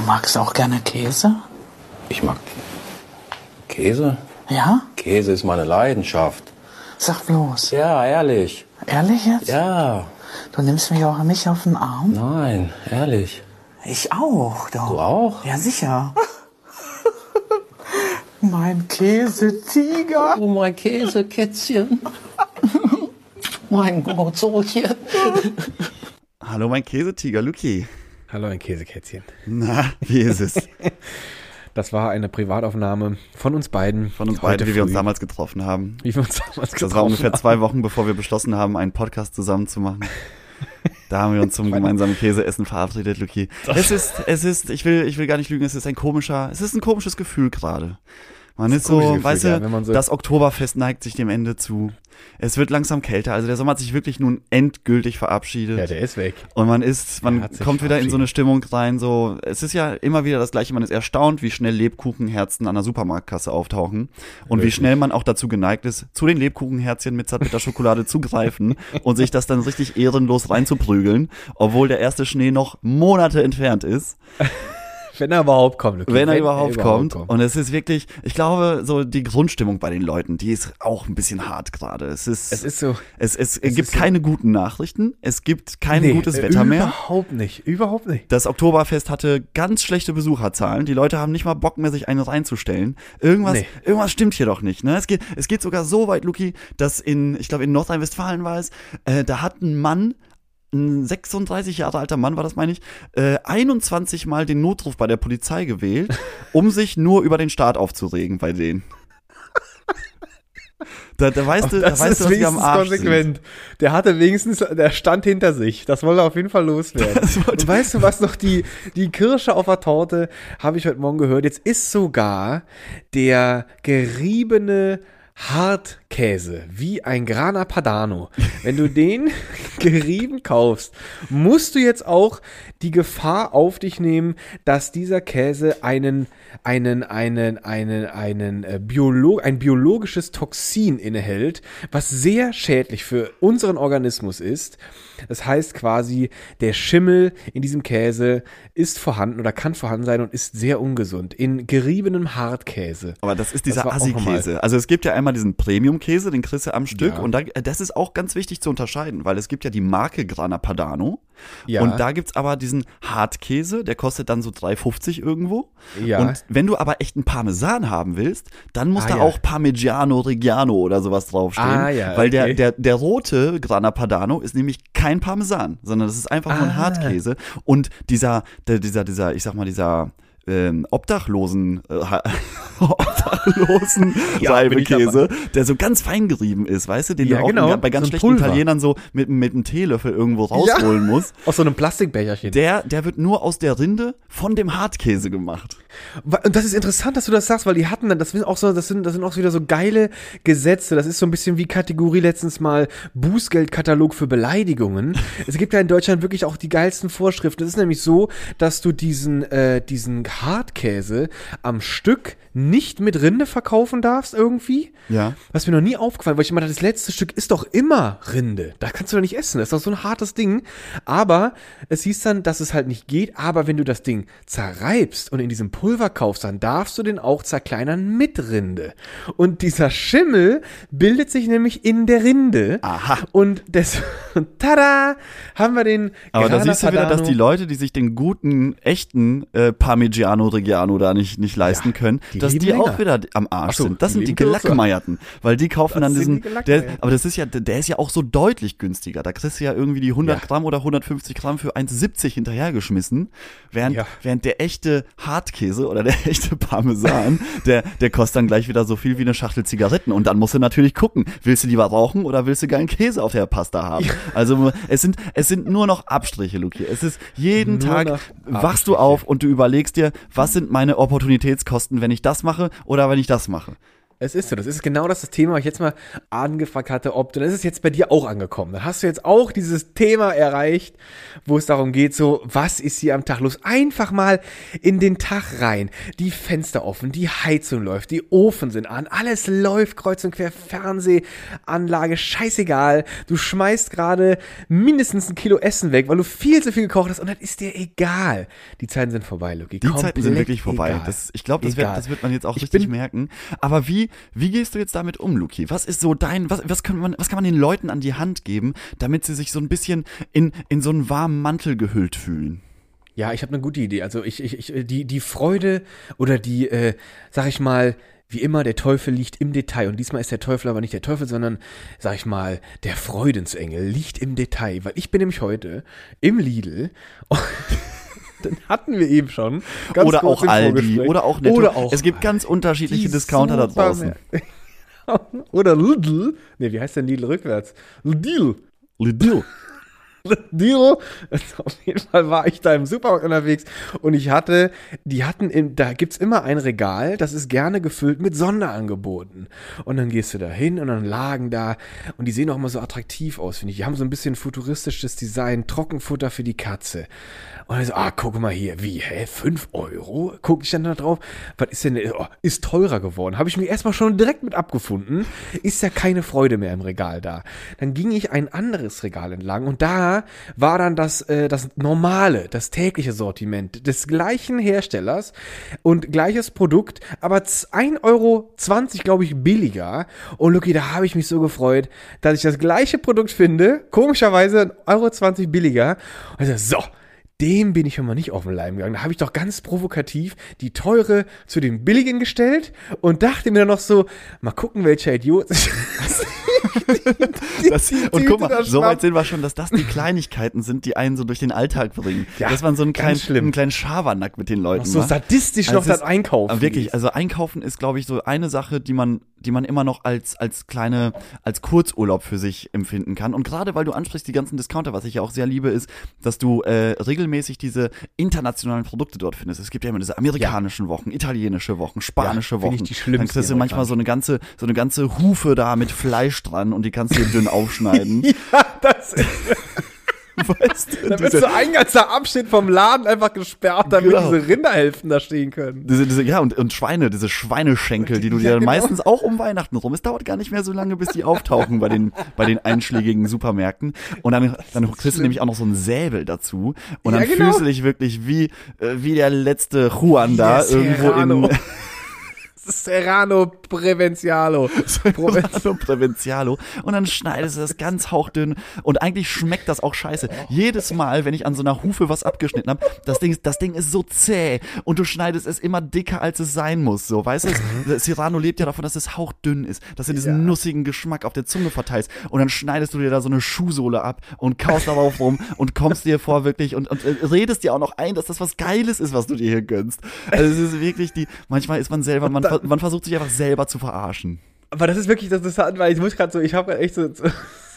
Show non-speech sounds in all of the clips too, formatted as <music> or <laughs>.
Du magst auch gerne Käse? Ich mag Käse. Ja? Käse ist meine Leidenschaft. Sag bloß. Ja, ehrlich. Ehrlich jetzt? Ja. Du nimmst mich auch nicht auf den Arm? Nein, ehrlich. Ich auch, doch. Du auch? Ja, sicher. <laughs> mein Käsetiger. Oh, mein Käsekätzchen. <laughs> mein Gottsohlchen. Hallo, mein Käsetiger, Luki. Hallo, ein Käsekätzchen. Na, wie ist es? <laughs> Das war eine Privataufnahme von uns beiden. Von uns beiden, wie wir uns damals getroffen haben. Wie wir uns damals Das war ungefähr haben. zwei Wochen, bevor wir beschlossen haben, einen Podcast zusammen zu machen. <laughs> Da haben wir uns zum gemeinsamen Käseessen verabredet, Luki. Es ist, es ist, ich will, ich will gar nicht lügen, es ist ein komischer, es ist ein komisches Gefühl gerade. Man ist komisches so, Gefühl, weißt ja, du, so- das Oktoberfest neigt sich dem Ende zu. Es wird langsam kälter, also der Sommer hat sich wirklich nun endgültig verabschiedet. Ja, der ist weg. Und man ist, man kommt wieder in so eine. Stimmung rein, so, es ist ja immer wieder das Gleiche, man ist erstaunt, wie schnell Lebkuchenherzen an der Supermarktkasse auftauchen und wie Wirklich. schnell man auch dazu geneigt ist, zu den Lebkuchenherzchen mit Zartbitterschokolade zu greifen <laughs> und sich das dann richtig ehrenlos reinzuprügeln, obwohl der erste Schnee noch Monate entfernt ist, Wenn er überhaupt kommt. Luki. wenn er überhaupt, kommt. Und es ist wirklich, ich glaube, so die Grundstimmung bei den Leuten, die ist auch ein bisschen hart gerade. Es ist, Es ist so. es, es, es gibt ist so- keine guten Nachrichten, es gibt kein Nee, gutes Wetter mehr. Überhaupt nicht. Überhaupt nicht. Das Oktoberfest hatte ganz schlechte Besucherzahlen. Die Leute haben nicht mal Bock mehr, sich eine reinzustellen. Irgendwas, Nee. irgendwas stimmt hier doch nicht. Ne? Es, geht, es geht sogar so weit, Luki, dass in, ich glaube in Nordrhein-Westfalen war es, äh, da hat ein Mann, ein 36 Jahre alter Mann war das, meine ich, äh, 21 Mal den Notruf bei der Polizei gewählt, <laughs> um sich nur über den Staat aufzuregen bei denen. <laughs> Da, da weißt du, da Das weißt ist du, dass die am Arsch sind. konsequent. Der hatte wenigstens, der stand hinter sich. Das wollte er auf jeden Fall loswerden. Und weißt du, was noch die, die Kirsche auf der Torte, habe ich heute Morgen gehört. Jetzt ist sogar der geriebene Hartkäse, wie ein Grana Padano. Wenn du den <laughs> gerieben kaufst, musst du jetzt auch die Gefahr auf dich nehmen, dass dieser Käse einen, einen, einen, einen, einen äh, Biolo ein biologisches Toxin innehält, was sehr schädlich für unseren Organismus ist. Das heißt quasi, der Schimmel in diesem Käse ist vorhanden oder kann vorhanden sein und ist sehr ungesund. In geriebenem Hartkäse. Aber das ist dieser Assi-Käse. Also es gibt ja einmal diesen Premium-Käse, den kriegst du am Stück. Ja. Und da, das ist auch ganz wichtig zu unterscheiden, weil es gibt ja die Marke Grana Padano. Ja. Und da gibt's aber diesen Hartkäse, der kostet dann so 3,50 irgendwo. Ja. Und wenn du aber echten Parmesan haben willst, dann muss Ah, da ja. auch Parmigiano Reggiano oder sowas draufstehen. Ah, ja, weil der, okay. der, der rote Grana Padano ist nämlich kein Parmesan, sondern das ist einfach nur ein Ah. Hartkäse. Und dieser, der, dieser, dieser, ich sag mal, dieser ähm, Obdachlosen, äh, <laughs> Obdachlosen <laughs> Ja, Reibekäse, der so ganz fein gerieben ist, weißt du, den Ja, du auch genau. bei ganz So schlechten Pulver. Italienern so mit, mit einem Teelöffel irgendwo rausholen musst. <laughs> Aus so einem Plastikbecherchen. Der, der wird nur aus der Rinde von dem Hartkäse gemacht. Und das ist interessant, dass du das sagst, weil die hatten dann, das sind auch so, das sind, das sind auch wieder so geile Gesetze. Das ist so ein bisschen wie Kategorie letztens mal Bußgeldkatalog für Beleidigungen. <laughs> es gibt ja in Deutschland wirklich auch die geilsten Vorschriften. Es ist nämlich so, dass du diesen, äh, diesen Hartkäse am Stück nicht mit Rinde verkaufen darfst irgendwie. Ja. Was mir noch nie aufgefallen, weil ich immer dachte, das letzte Stück ist doch immer Rinde. Da kannst du doch nicht essen. Das ist doch so ein hartes Ding. Aber es hieß dann, dass es halt nicht geht. Aber wenn du das Ding zerreibst und in diesem Pulver kaufst, dann darfst du den auch zerkleinern mit Rinde. Und dieser Schimmel bildet sich nämlich in der Rinde. Aha. Und das, <laughs> tada, haben wir den Aber da siehst du wieder, dass die Leute, die sich den guten, echten äh, Parmigiano Reggiano da nicht, nicht leisten können, die dass die auch länger. wieder am Arsch so, sind. Das die sind die. Gelackmeierten. Weil die kaufen Das dann diesen, die der, aber das ist ja, der ist ja auch so deutlich günstiger. Da kriegst du ja irgendwie die 100 Ja. Gramm oder 150 Gramm für 1,70 hinterhergeschmissen. Während, Ja. während der echte Hartkäse oder der <laughs> echte Parmesan, der, der kostet dann gleich wieder so viel wie eine Schachtel Zigaretten. Und dann musst du natürlich gucken, willst du lieber rauchen oder willst du geilen Käse auf der Pasta haben? Also es sind, es sind nur noch Abstriche, Luki. Es ist jeden Nur Tag wachst du auf und du überlegst dir, was sind meine Opportunitätskosten, wenn ich das mache oder wenn ich das mache. Es ist so, das ist genau das, das Thema, was ich jetzt mal angefragt hatte, ob du, das ist jetzt bei dir auch angekommen. Dann hast du jetzt auch dieses Thema erreicht, wo es darum geht, so, was ist hier am Tag los? Einfach mal in den Tag rein. Die Fenster offen, die Heizung läuft, die Ofen sind an, alles läuft kreuz und quer, Fernsehanlage, scheißegal. Du schmeißt gerade mindestens ein Kilo Essen weg, weil du viel zu viel gekocht hast und das ist dir egal. Die Zeiten sind vorbei, Luki. Die Zeiten sind Komplett wirklich vorbei. Das, ich glaube, das das wird man jetzt auch Ich richtig merken. Aber wie, wie gehst du jetzt damit um, Luki? Was ist so dein, was, was, kann man, was kann man den Leuten an die Hand geben, damit sie sich so ein bisschen in, in so einen warmen Mantel gehüllt fühlen? Ja, ich habe eine gute Idee. Also ich, ich, ich die, die Freude oder die, äh, sag ich mal, wie immer, der Teufel liegt im Detail. Und diesmal ist der Teufel aber nicht der Teufel, sondern, sag ich mal, der Freudensengel liegt im Detail. Weil ich bin nämlich heute im Lidl. Dann hatten wir eben schon. ganz oder auch Aldi oder auch Netto. Oder auch es gibt ganz unterschiedliche Discounter da draußen. <laughs> Oder Lidl. Nee, wie heißt denn Lidl rückwärts? Lidl. Lidl. <laughs> Deal. Auf jeden Fall war ich da im Supermarkt unterwegs und ich hatte, die hatten, in, da gibt's immer ein Regal, das ist gerne gefüllt mit Sonderangeboten. Und dann gehst du da hin und dann lagen da, und die sehen auch immer so attraktiv aus, finde ich. Die haben so ein bisschen futuristisches Design, Trockenfutter für die Katze. Und dann so, ah, guck mal hier, wie, hä, fünf Euro? Guck ich dann da drauf, was ist denn, oh, ist teurer geworden. Habe ich mir erstmal schon direkt mit abgefunden. Ist ja keine Freude mehr im Regal da. Dann ging ich ein anderes Regal entlang und da war dann das, äh, das normale, das tägliche Sortiment des gleichen Herstellers und gleiches Produkt, aber 1,20 Euro, glaube ich, billiger. Und Lucky, da habe ich mich so gefreut, dass ich das gleiche Produkt finde, komischerweise 1,20 Euro billiger. Und ich so, so, dem bin ich mal nicht auf den Leim gegangen. Da habe ich doch ganz provokativ die teure zu dem billigen gestellt und dachte mir dann noch so, mal gucken, welcher Idiot Das, die und guck mal, so weit sind wir schon, dass das die <laughs> Kleinigkeiten sind, die einen so durch den Alltag bringen. Ja, dass man so einen kleinen, schlimm. einen kleinen Schabernack mit den Leuten so macht. sadistisch Also noch das Einkaufen. Wirklich, also Einkaufen ist, glaube ich, so eine Sache, die man, die man immer noch als, als kleine, als Kurzurlaub für sich empfinden kann. Und gerade weil du ansprichst, die ganzen Discounter, was ich ja auch sehr liebe, ist, dass du äh, regelmäßig diese internationalen Produkte dort findest. Es gibt ja immer diese amerikanischen Wochen, italienische Wochen, spanische Ja, Wochen. ich die schlimmsten Dann kriegst du manchmal so eine ganze, so eine ganze Hufe da mit Fleisch dran und die kannst du dünn <laughs> aufschneiden. ja, das ist, <laughs> weißt du? da wird so ein ganzer Abschnitt vom Laden einfach gesperrt, damit Genau. diese Rinderhälften da stehen können. Diese, diese, ja, und, und Schweine, diese Schweineschenkel, die du <laughs> dir Ja, dann genau. meistens auch um Weihnachten rum. Es dauert gar nicht mehr so lange, bis die auftauchen bei den, bei den einschlägigen Supermärkten. Und dann, dann kriegst du nämlich auch noch so einen Säbel dazu. Und Ja, dann genau. fühlst du dich wirklich wie, äh, wie der letzte Juan da Yes, irgendwo Serrano. in <laughs> Serrano Prevencialo. <laughs> Proven- Serrano Provincialo. Und dann schneidest du das ganz hauchdünn. Und eigentlich schmeckt das auch scheiße. Jedes Mal, wenn ich an so einer Hufe was abgeschnitten habe, das Ding, das Ding ist so zäh. Und du schneidest es immer dicker, als es sein muss. So, weißt du, das Serrano lebt ja davon, dass es hauchdünn ist. Dass du diesen nussigen Geschmack auf der Zunge verteilst. Und dann schneidest du dir da so eine Schuhsohle ab und kaust darauf rum und kommst dir vor wirklich und, und äh, redest dir auch noch ein, dass das was Geiles ist, was du dir hier gönnst. Also es ist wirklich die, manchmal ist man selber, man, man versucht sich einfach selber zu verarschen. Aber das ist wirklich das Interessant, weil ich muss gerade so, ich habe echt so, so,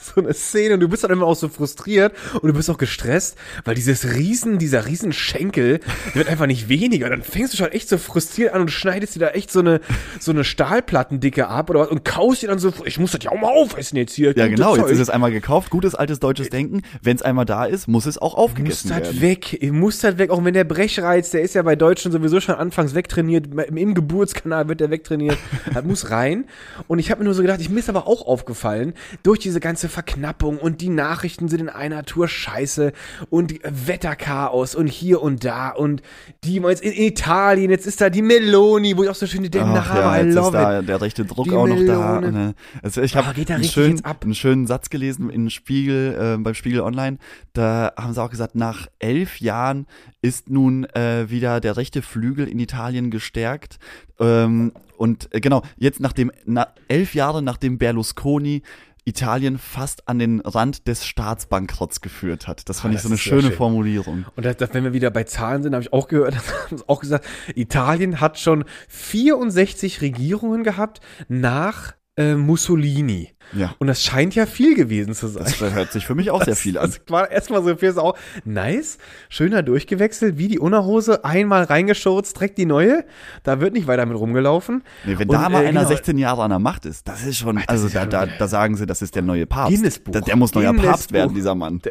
<laughs> so eine Szene und du bist dann immer auch so frustriert und du bist auch gestresst, weil dieses Riesen, dieser Riesenschenkel der wird einfach nicht weniger. Dann fängst du schon echt so frustriert an und schneidest dir da echt so eine, so eine Stahlplattendicke ab oder was und kaust dir dann so, ich muss das ja auch mal aufessen jetzt hier. Ja, genau. Jetzt Zeug. ist es einmal gekauft. Gutes altes deutsches Denken. Wenn es einmal da ist, muss es auch muss aufgegessen das werden. weg, muss das weg, auch wenn der Brechreiz, der ist ja bei Deutschen sowieso schon anfangs wegtrainiert, im, im Geburtskanal wird der wegtrainiert, <laughs> das muss rein. Und ich habe mir nur so gedacht, ich mir ist aber auch aufgefallen, durch diese ganze Verknappung und die Nachrichten sind in einer Tour scheiße und Wetterchaos und hier und da und die jetzt in Italien, jetzt ist da die Meloni, wo ich auch so schön denke, Ach na, ja, jetzt ist da der rechte Druck Die auch noch da. Melone. Ne? Also ich Ah, habe geht da einen, schönen- einen schönen Satz gelesen in Spiegel, äh, beim Spiegel Online. Da haben sie auch gesagt, nach elf Jahren ist nun äh, wieder der rechte Flügel in Italien gestärkt. Ähm, und äh, genau, jetzt nach dem, na, elf Jahre nachdem Berlusconi Italien fast an den Rand des Staatsbankrotts geführt hat. Das fand Ah, ich so das eine schöne schön. Formulierung. Und das, das, wenn wir wieder bei Zahlen sind, habe ich auch gehört, <laughs> haben auch gesagt, Italien hat schon 64 Regierungen gehabt nach äh, Mussolini. Ja. Und das scheint ja viel gewesen zu sein. Das hört sich für mich auch <laughs> sehr viel an. Das war erstmal so viel auch nice, schöner durchgewechselt, wie die Unterhose, einmal reingeschurzt, direkt die neue. Da wird nicht weiter mit rumgelaufen. Nee, wenn Und, da mal äh, einer genau. 16 Jahre an der Macht ist, das ist schon, das also ist da, ja da, da sagen sie, das ist der neue Papst. Guinness-Buch. Der, der muss neuer Papst werden, dieser Mann.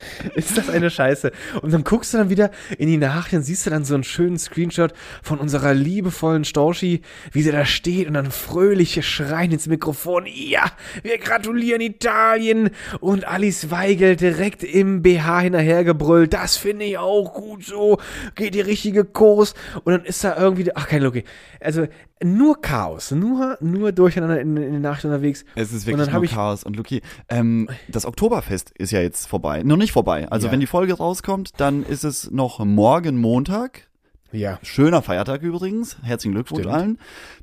<laughs> Ist das eine Scheiße? Und dann guckst du dann wieder in die Nachrichten, siehst du dann so einen schönen Screenshot von unserer liebevollen Storchi, wie sie da steht und dann fröhliche Schreien ins Mikrofon. Ja, wir gratulieren Italien. Und Alice Weigel direkt im BH hinterhergebrüllt. Das finde ich auch gut so. Geht die richtige Kurs. Und dann ist da irgendwie, ach kein Loki. Also nur Chaos, nur, nur durcheinander in, in den Nachrichten unterwegs. Es ist wirklich nur Chaos. Und Luki, ähm, das Oktoberfest ist ja jetzt vorbei. Noch nicht vorbei. Also Ja. wenn die Folge rauskommt, dann ist es noch morgen Montag. Ja. Schöner Feiertag übrigens. Herzlichen Glückwunsch Stimmt. allen,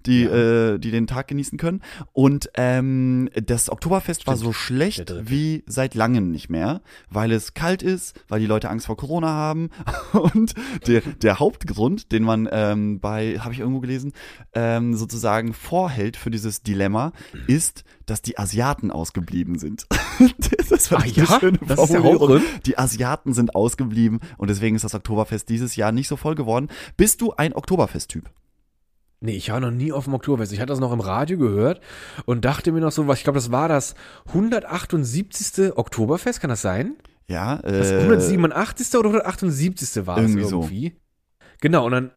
die, äh, die den Tag genießen können. Und ähm, das Oktoberfest war so schlecht wie seit langem nicht mehr, weil es kalt ist, weil die Leute Angst vor Corona haben. <laughs> Und der, der Hauptgrund, den man ähm, bei, habe ich irgendwo gelesen, ähm, sozusagen vorhält für dieses Dilemma, ist, dass die Asiaten ausgeblieben sind. <laughs> das war Ah ja? Das ist der Hauptgrund? Die Asiaten sind ausgeblieben und deswegen ist das Oktoberfest dieses Jahr nicht so voll geworden. Bist du ein Oktoberfest-Typ? Nee, ich war noch nie auf dem Oktoberfest. Ich hatte das noch im Radio gehört und dachte mir noch so, was ich glaube, das war das 178. Oktoberfest, kann das sein? Ja, Das äh, 187. oder 178. war irgendwie es so. irgendwie. Genau, und dann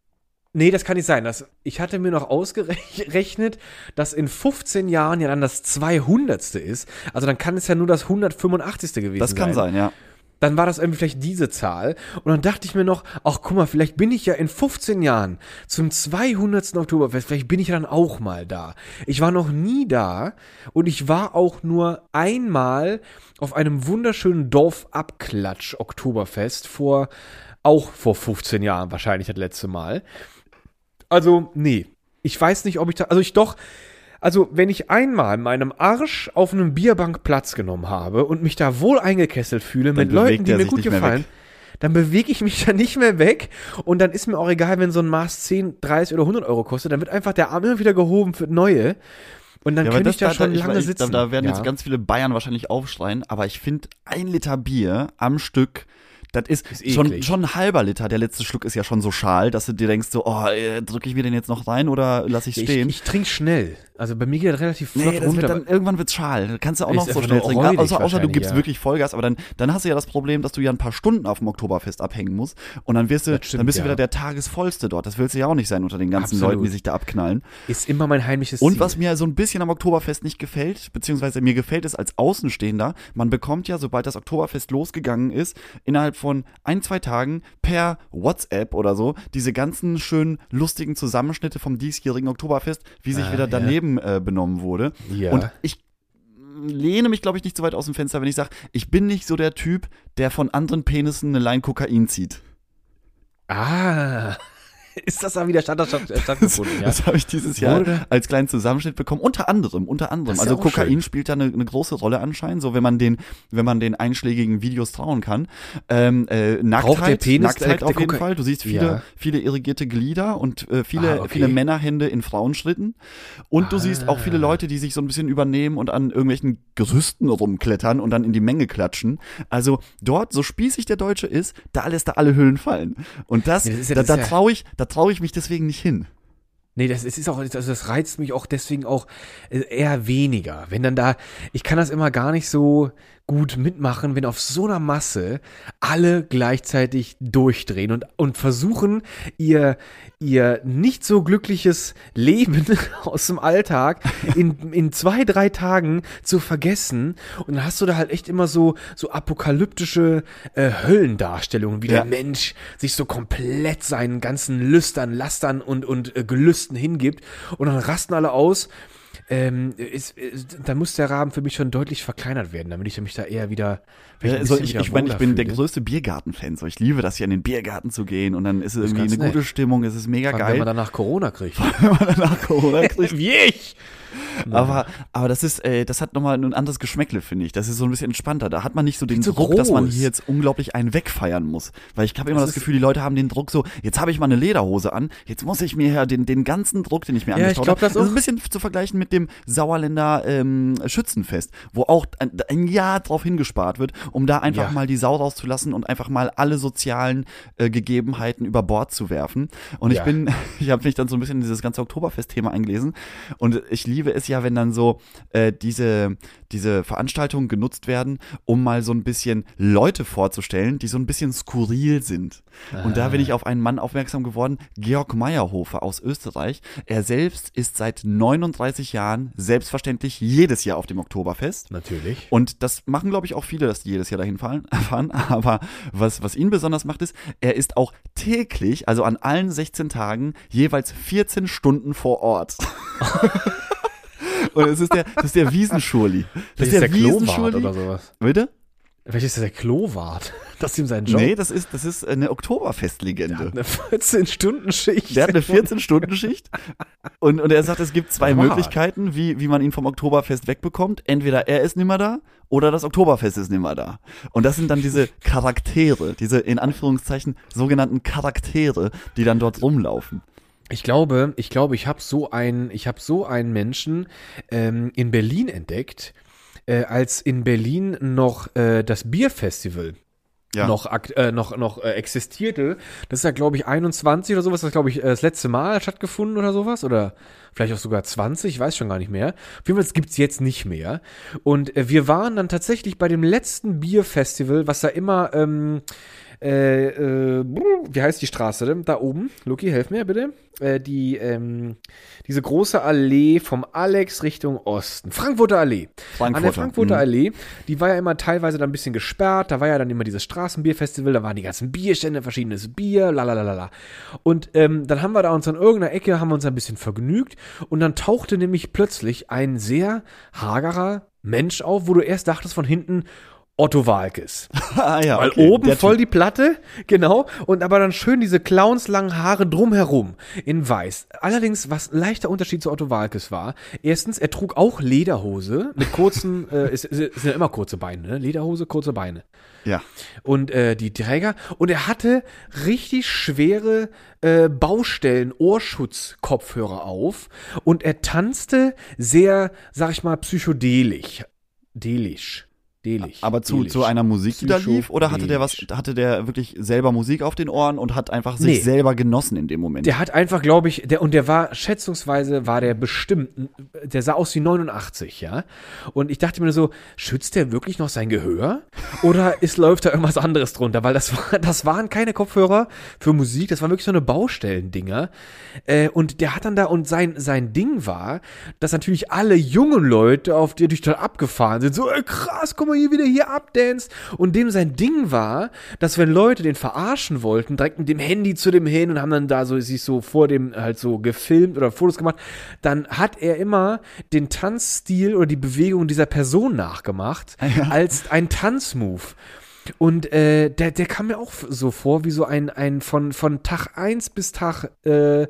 Nee, das kann nicht sein. Das, ich hatte mir noch ausgerechnet, dass in 15 Jahren ja dann das 200. ist. Also dann kann es ja nur das 185. gewesen das kann sein, ja. Dann war das irgendwie vielleicht diese Zahl. Und dann dachte ich mir noch, ach guck mal, vielleicht bin ich ja in 15 Jahren zum 200. Oktoberfest, vielleicht bin ich ja dann auch mal da. Ich war noch nie da und ich war auch nur einmal auf einem wunderschönen Dorfabklatsch Oktoberfest vor, auch vor 15 Jahren wahrscheinlich das letzte Mal. Also, nee. Ich weiß nicht, ob ich da, also ich doch, also, wenn ich einmal meinem Arsch auf einem Bierbank Platz genommen habe und mich da wohl eingekesselt fühle mit bewegt Leuten, die mir gut gefallen, dann bewege ich mich <laughs> da nicht mehr weg und dann ist mir auch egal, wenn so ein Maß 10, 30 oder 100 Euro kostet, dann wird einfach der Arm immer wieder gehoben für neue und dann Ja, könnte ich da, schon ich- lange ich, sitzen. Da, da werden ja. jetzt ganz viele Bayern wahrscheinlich aufschreien, aber ich finde, ein Liter Bier am Stück, das ist, Ist schon, schon ein halber Liter. Der letzte Schluck ist ja schon so schal, dass du dir denkst, so, oh, äh, drücke ich mir den jetzt noch rein oder lasse ich ich, stehen? ich trinke schnell. Also bei mir geht das relativ flott Nee, das runter. wird dann, irgendwann wird's schal. Kannst du auch noch so schnell trinken. Außer, außer du gibst ja. wirklich Vollgas, aber dann, dann hast du ja das Problem, dass du ja ein paar Stunden auf dem Oktoberfest abhängen musst und dann wirst du, stimmt, dann bist du ja. wieder der Tagesvollste dort. Das willst du ja auch nicht sein unter den ganzen Absolut. Leuten, die sich da abknallen. ist immer mein heimliches Und Ziel. was mir so ein bisschen am Oktoberfest nicht gefällt, beziehungsweise mir gefällt es als Außenstehender, man bekommt ja, sobald das Oktoberfest losgegangen ist, innerhalb von ein, zwei Tagen per WhatsApp oder so, diese ganzen schönen, lustigen Zusammenschnitte vom diesjährigen Oktoberfest, wie sich Ah, wieder ja. daneben äh, benommen wurde. Ja. Und ich lehne mich, glaube ich, nicht so weit aus dem Fenster, wenn ich sage, ich bin nicht so der Typ, der von anderen Penissen eine Line Kokain zieht. Ah. Ist das da wieder statt, statt, stattgefunden, ja? Das habe ich dieses Jahr Wurde- als kleinen Zusammenschnitt bekommen. Unter anderem, unter anderem. Das ja Also Kokain schön. spielt da eine, eine große Rolle anscheinend, so wenn man den, wenn man den einschlägigen Videos trauen kann. Ähm, äh, Nacktheit, Penis Nacktheit auf jeden Koka- Fall. Du siehst viele, Ja. viele irrigierte Glieder und äh, viele, Ah, okay. viele Männerhände in Frauenschritten. Und du siehst auch viele Ah. Leute, die sich so ein bisschen übernehmen und an irgendwelchen Gerüsten rumklettern und dann in die Menge klatschen. Also dort, so spießig der Deutsche ist, da lässt er alle Hüllen fallen. Und das, Nee, das ja- da, das da traue ich, da traue ich mich deswegen nicht hin. Nee, das ist, auch, also das reizt mich auch deswegen auch äh, eher weniger. Wenn dann da, ich kann das immer gar nicht so gut mitmachen, wenn auf so einer Masse alle gleichzeitig durchdrehen und, und versuchen, ihr, ihr nicht so glückliches Leben <laughs> aus dem Alltag in, in zwei, drei Tagen zu vergessen. Und dann hast du da halt echt immer so, so apokalyptische äh, Höllendarstellungen, wie Ja. der Mensch sich so komplett seinen ganzen Lüstern, Lastern und, und äh, Gelüsten hingibt. Und dann rasten alle aus. Ähm, ist, ist, da muss der Rahmen für mich schon deutlich verkleinert werden, damit ich mich da eher wieder. ein Also bisschen ich, wieder ich meine, ich bin der fühle. größte Biergarten-Fan. So, ich liebe das hier in den Biergarten zu gehen und dann ist es irgendwie eine nett. gute Stimmung, es ist mega Vor allem, Wenn geil. man danach Corona kriegt. Wenn man danach Corona <laughs> kriegt. Wie ich! Aber, aber das ist, äh, das hat nochmal ein anderes Geschmäckle, finde ich. Das ist so ein bisschen entspannter. Da hat man nicht so den so Druck, dass man groß. hier jetzt unglaublich einen wegfeiern muss. Weil ich habe immer das, ist- Gefühl, die Leute haben den Druck so, jetzt habe ich mal eine Lederhose an, jetzt muss ich mir ja den, den ganzen Druck, den ich mir Ja, ich glaub, habe. das Das ist ein bisschen zu vergleichen mit dem Sauerländer ähm, Schützenfest, wo auch ein, ein Jahr drauf hingespart wird, um da einfach Ja. mal die Sau rauszulassen und einfach mal alle sozialen äh, Gegebenheiten über Bord zu werfen. Und ich Ja. bin, <laughs> ich habe mich dann so ein bisschen in dieses ganze Oktoberfest-Thema eingelesen und ich liebe es ja, wenn dann so äh, diese, diese Veranstaltungen genutzt werden, um mal so ein bisschen Leute vorzustellen, die so ein bisschen skurril sind. Und da bin ich auf einen Mann aufmerksam geworden, Georg Meyerhofer aus Österreich. Er selbst ist seit 39 Jahren selbstverständlich jedes Jahr auf dem Oktoberfest. Natürlich. Und das machen, glaube ich, auch viele, dass die jedes Jahr dahin fahren. <laughs> fahren. Aber was, was ihn besonders macht, ist, er ist auch täglich, also an allen 16 Tagen, jeweils 14 Stunden vor Ort. <laughs> Und es ist der, das ist der Wiesenschurli. Das ist der Klowart Wiesenschurli. oder sowas. Bitte? Vielleicht ist der Klowart. <laughs> Das ist ihm sein Job. Nee, das ist, das ist eine Oktoberfestlegende. Eine 14-Stunden-Schicht. Der hat eine 14-Stunden-Schicht und, und er sagt, es gibt zwei Wow. Möglichkeiten, wie, wie man ihn vom Oktoberfest wegbekommt. Entweder er ist nimmer da oder das Oktoberfest ist nimmer da. Und das sind dann diese Charaktere, diese in Anführungszeichen sogenannten Charaktere, die dann dort rumlaufen. Ich glaube, ich glaube, ich habe so einen, ich habe so einen Menschen ähm, in Berlin entdeckt, äh, als in Berlin noch äh, das Bierfestival Ja. noch äh, noch noch äh, existierte. Das ist ja glaube ich 21 oder sowas, das glaube ich äh, das letzte Mal stattgefunden oder sowas oder vielleicht auch sogar 20, ich weiß schon gar nicht mehr. Auf jeden Fall das gibt's jetzt nicht mehr. Und äh, wir waren dann tatsächlich bei dem letzten Bierfestival, was da immer ähm, äh, äh, wie heißt die Straße denn? Da oben. Luki, helf mir bitte. Äh, die, ähm, diese große Allee vom Alex Richtung Osten. Frankfurter Allee. An der Frankfurter, Frankfurter mhm. Allee, die war ja immer teilweise dann ein bisschen gesperrt. Da war ja dann immer dieses Straßenbierfestival, da waren die ganzen Bierstände, verschiedenes Bier, lalalala. Und ähm, dann haben wir da uns an irgendeiner Ecke, haben wir uns ein bisschen vergnügt. Und dann tauchte nämlich plötzlich ein sehr hagerer Mensch auf, wo du erst dachtest von hinten, Otto Walkes. <laughs> ah, ja, Weil okay. oben voll die Platte, genau, und aber dann schön diese clownslangen Haare drumherum in weiß. Allerdings, was ein leichter Unterschied zu Otto Walkes war, erstens, er trug auch Lederhose mit kurzen, <laughs> äh, es, es sind ja immer kurze Beine, ne? Lederhose, kurze Beine. Ja. Und äh, die Träger, und er hatte richtig schwere äh, Baustellen, Ohrschutzkopfhörer auf und er tanzte sehr, sag ich mal, psychodelisch. Delisch. Delisch. Aber zu, Delisch. zu einer Musik, die da lief, oder hatte der was, hatte der wirklich selber Musik auf den Ohren und hat einfach sich Nee. selber genossen in dem Moment? Der hat einfach, glaube ich, der und der war schätzungsweise war der bestimmt, der sah aus wie 89, ja. Und ich dachte mir so, schützt der wirklich noch sein Gehör oder <laughs> ist läuft da irgendwas anderes drunter? Weil das war, das waren keine Kopfhörer für Musik, das waren wirklich so eine Baustellendinger. Äh, und der hat dann da und sein sein Ding war, dass natürlich alle jungen Leute auf die durch dort abgefahren sind, so ey, krass, guck mal hier wieder hier abdance. Und dem sein Ding war, dass wenn Leute den verarschen wollten, direkt mit dem Handy zu dem hin und haben dann da so sich so vor dem halt so gefilmt oder Fotos gemacht, dann hat er immer den Tanzstil oder die Bewegung dieser Person nachgemacht <laughs> als ein Tanzmove. Und äh, der, der kam mir auch so vor, wie so ein, ein von, von Tag 1 bis Tag äh,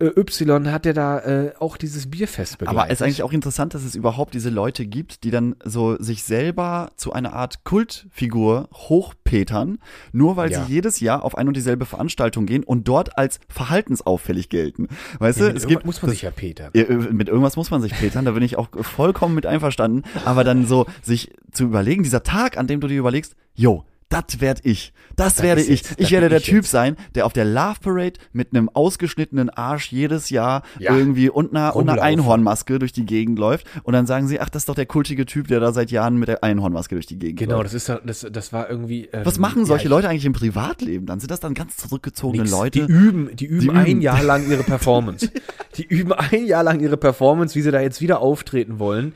Y hat er da äh, auch dieses Bierfest begleitet. Aber es ist eigentlich auch interessant, dass es überhaupt diese Leute gibt, die dann so sich selber zu einer Art Kultfigur hochpetern, nur weil Ja. sie jedes Jahr auf ein und dieselbe Veranstaltung gehen und dort als verhaltensauffällig gelten. Weißt Ja, du, es irgendwas gibt muss man sich ja Peter. Ja, äh, mit irgendwas muss man sich petern, da bin ich auch vollkommen mit einverstanden. Aber dann so sich zu überlegen, dieser Tag, an dem du dir überlegst, yo, das werd ich. Das, werde ist ich. jetzt- ich das werde der ich Typ jetzt. sein, der auf der Love Parade mit einem ausgeschnittenen Arsch jedes Jahr Ja. irgendwie und einer, und einer. Einhornmaske durch die Gegend läuft. Und dann sagen sie, ach, das ist doch der kultige Typ, der da seit Jahren mit der Einhornmaske durch die Gegend Genau, läuft. das ist das, das war irgendwie. Ähm, Was machen solche ja, Leute eigentlich im Privatleben? Dann sind das dann ganz zurückgezogene Nix. Leute. Die üben, die üben Die ein üben. Jahr lang ihre <laughs> Performance. die üben ein Jahr lang ihre Performance, wie sie da jetzt wieder auftreten wollen.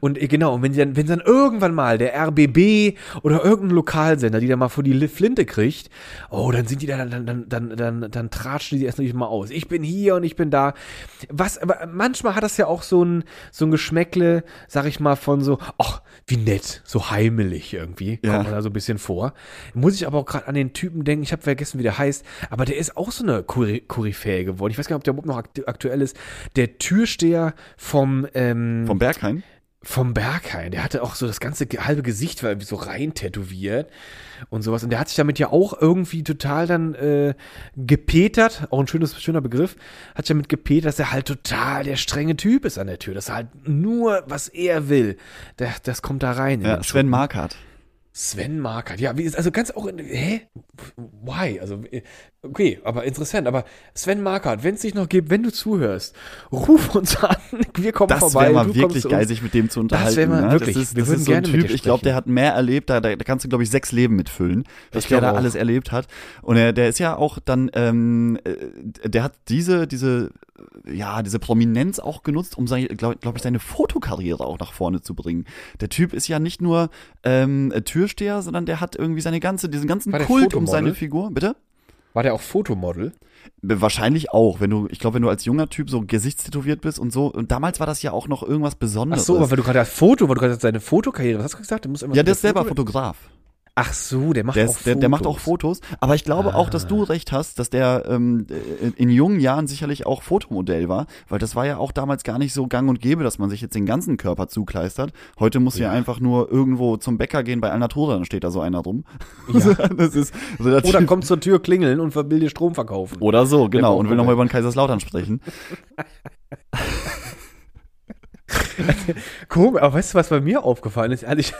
Und äh, genau, und wenn sie dann, wenn dann irgendwann mal der RBB oder irgendein Lokalsender, die da mal vor die Li- Flinte kriegt, oh, dann sind die da, dann, dann, dann, dann, dann, dann tratschen die erst natürlich mal aus. Ich bin hier und ich bin da. Was, aber manchmal hat das ja auch so ein, so ein Geschmäckle, sag ich mal, von so, ach, wie nett, so heimelig irgendwie, Ja. kommt man da so ein bisschen vor. Muss ich aber auch gerade an den Typen denken, ich habe vergessen, wie der heißt, aber der ist auch so eine Kory- Koryphäe geworden. Ich weiß gar nicht, ob der überhaupt noch akt aktuell ist. Der Türsteher vom, ähm, Vom Berghain? vom Berghain, der hatte auch so das ganze halbe Gesicht war irgendwie so rein tätowiert und sowas. Und der hat sich damit ja auch irgendwie total dann äh, gepetert, auch ein schönes, schöner Begriff, hat sich damit gepetert, dass er halt total der strenge Typ ist an der Tür. Dass er halt nur, was er will, das, das kommt da rein. in Ja, Sven Schuppen. Sven Markert, ja, wie ist, also ganz auch, in, hä? Why? Also, äh, okay, aber interessant, aber Sven Markert, wenn es dich noch gibt, wenn du zuhörst, ruf uns an, wir kommen Das vorbei. wäre mal wirklich geil, sich mit dem zu unterhalten. wär mal ne? wirklich, das ist, wir das würden ist so ein gerne mit Typ, ich glaube, der hat mehr erlebt, da, da kannst du, glaube ich, sechs Leben mitfüllen, was der da auch. alles erlebt hat. Und er, der ist ja auch dann, ähm, äh, der hat diese, diese, ja, diese Prominenz auch genutzt, um, glaube glaub ich, seine Fotokarriere auch nach vorne zu bringen. Der Typ ist ja nicht nur ähm, Türsteher, sondern der hat irgendwie seine ganze, diesen ganzen Kult um seine Figur. Bitte? War der auch Fotomodel? Wahrscheinlich auch, wenn du, ich glaube, wenn du als junger Typ so gesichtstätowiert bist und so, und damals war das ja auch noch irgendwas Ach Besonderes. so, aber weil du gerade das Foto, weil du gerade seine Fotokarriere, was hast du gesagt? Der muss immer ja, der ist selber Foto- Fotograf. Ach so, der macht Der, auch ist, der, der macht auch Fotos. Aber ich glaube auch, dass du recht hast, dass der ähm, in- in jungen Jahren sicherlich auch Fotomodell war, weil das war ja auch damals gar nicht so gang und gäbe, dass man sich jetzt den ganzen Körper zukleistert. Heute muss ja, einfach nur irgendwo zum Bäcker gehen bei Alnatura, dann steht da so einer rum. <laughs> Ja. ist Oder kommt zur Tür klingeln und will dir Strom verkaufen. Oder so, genau. Und will nochmal über den Kaiserslautern sprechen. <laughs> <laughs> Komisch, aber weißt du, was bei mir aufgefallen ist? Ehrlich,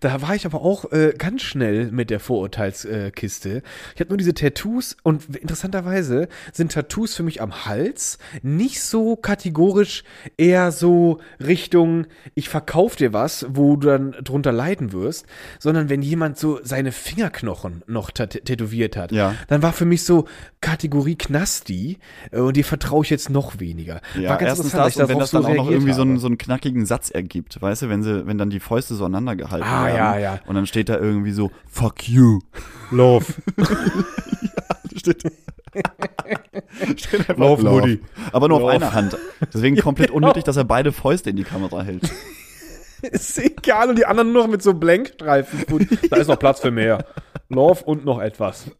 da war ich aber auch äh, ganz schnell mit der Vorurteilskiste. Äh, ich habe nur diese Tattoos und interessanterweise sind Tattoos für mich am Hals nicht so kategorisch eher so Richtung, ich verkauf dir was, wo du dann drunter leiden wirst, sondern wenn jemand so seine Fingerknochen noch tat- tätowiert hat, Ja. dann war für mich so Kategorie Knasti äh, und dir vertraue ich jetzt noch weniger. Ja, war ganz erstens interessant, das, und wenn das dann auch noch irgendwie so habe. so einen knackigen Satz ergibt, weißt du, wenn sie, wenn dann die Fäuste so aneinander gehalten Ah, werden. ja, ja. Und dann steht da irgendwie so, fuck you. Love. <laughs> steht, <laughs> steht einfach Love, Mutti. Aber nur Love. auf einer Hand. Deswegen <laughs> komplett unnötig, dass er beide Fäuste in die Kamera hält. Ist egal, und die anderen nur noch mit so Blankstreifen. Gut, da ist noch Platz für mehr. Love und noch etwas.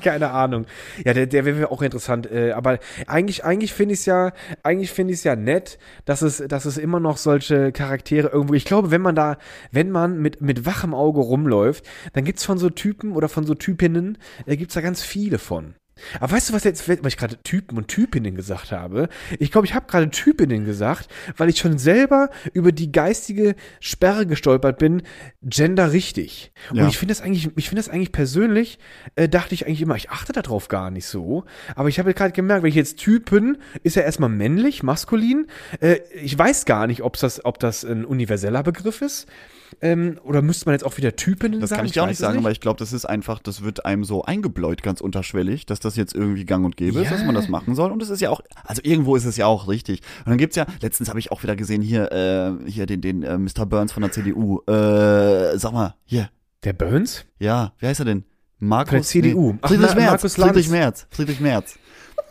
<laughs> Keine Ahnung. Ja, der, der wäre auch interessant. Äh, aber eigentlich, eigentlich finde ich es ja, eigentlich finde ich es ja nett, dass es, dass es immer noch solche Charaktere irgendwo. Ich glaube, wenn man da, wenn man mit, mit wachem Auge rumläuft, dann gibt's von so Typen oder von so Typinnen, äh, gibt's da ganz viele von. Aber weißt du, was jetzt, weil ich gerade Typen und Typinnen gesagt habe? Ich glaube, ich habe gerade Typinnen gesagt, weil ich schon selber über die geistige Sperre gestolpert bin, Gender richtig. Ja. Und ich finde das eigentlich, ich finde das eigentlich persönlich, äh, dachte ich eigentlich immer, ich achte darauf gar nicht so. Aber ich habe gerade gemerkt, wenn ich jetzt Typen, ist ja erstmal männlich, maskulin. Äh, ich weiß gar nicht, ob das, ob das ein universeller Begriff ist. Ähm, oder müsste man jetzt auch wieder Typinnen Das sagen? kann ich dir auch nicht sagen, aber ich glaube, das ist einfach, das wird einem so eingebläut, ganz unterschwellig, dass das jetzt irgendwie gang und gäbe ist, Ja. dass man das machen soll. Und es ist ja auch, also irgendwo ist es ja auch richtig. Und dann gibt's ja, letztens habe ich auch wieder gesehen, hier, äh, hier den, den äh, Mr. Burns von der CDU. Äh, sag mal, hier, Der Burns? ja, wie heißt er denn? Markus? Von der CDU. Ach, Friedrich Merz. Markus Lanz. Friedrich Merz. Friedrich Merz.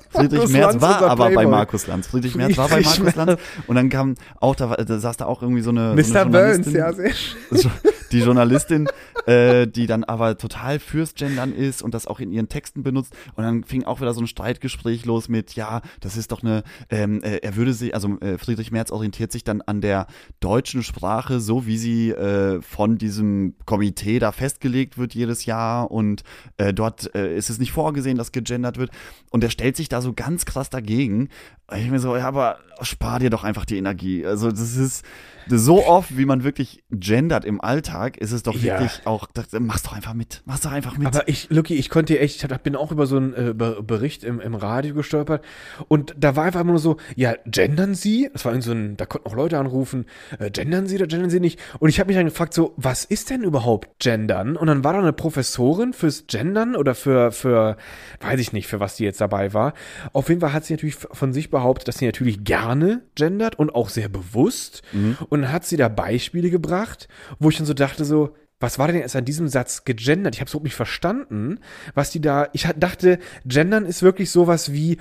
Friedrich Markus Merz Lanz, war aber bei Playboy. Markus Lanz. Friedrich Merz war bei Friedrich Markus. Lanz. Und dann kam auch, da, da saß da auch irgendwie so eine, so Mr. eine Burns, ja, sehr schön. Die Journalistin, <laughs> äh, die dann aber total fürs Gendern ist und das auch in ihren Texten benutzt. Und dann fing auch wieder so ein Streitgespräch los mit, ja, das ist doch eine, ähm, äh, er würde sich, also äh, Friedrich Merz orientiert sich dann an der deutschen Sprache, so wie sie äh, von diesem Komitee da festgelegt wird jedes Jahr. Und äh, dort äh, ist es nicht vorgesehen, dass gegendert wird. Und er stellt sich da so ganz krass dagegen. Ich mir so, ja, aber spar dir doch einfach die Energie. Also das ist so oft, wie man wirklich gendert im Alltag, ist es doch Ja. wirklich auch, das, mach's doch einfach mit. Mach's doch einfach mit. Aber ich, Lucky, ich konnte echt, ich bin auch über so einen äh, Be- Bericht im, im Radio gestolpert und da war einfach immer nur so, ja, gendern Sie? Das war in so ein, da konnten auch Leute anrufen, äh, gendern Sie oder gendern Sie nicht? Und ich habe mich dann gefragt, so, was ist denn überhaupt gendern? Und dann war da eine Professorin fürs Gendern oder für, für, weiß ich nicht, für was die jetzt dabei war. Auf jeden Fall hat sie natürlich von sich behauptet, dass sie natürlich gerne gendert und auch sehr bewusst. Und dann hat sie da Beispiele gebracht, wo ich dann so dachte, so, was war denn jetzt an diesem Satz gegendert? Ich habe es überhaupt nicht verstanden, was die da. Ich dachte, gendern ist wirklich sowas wie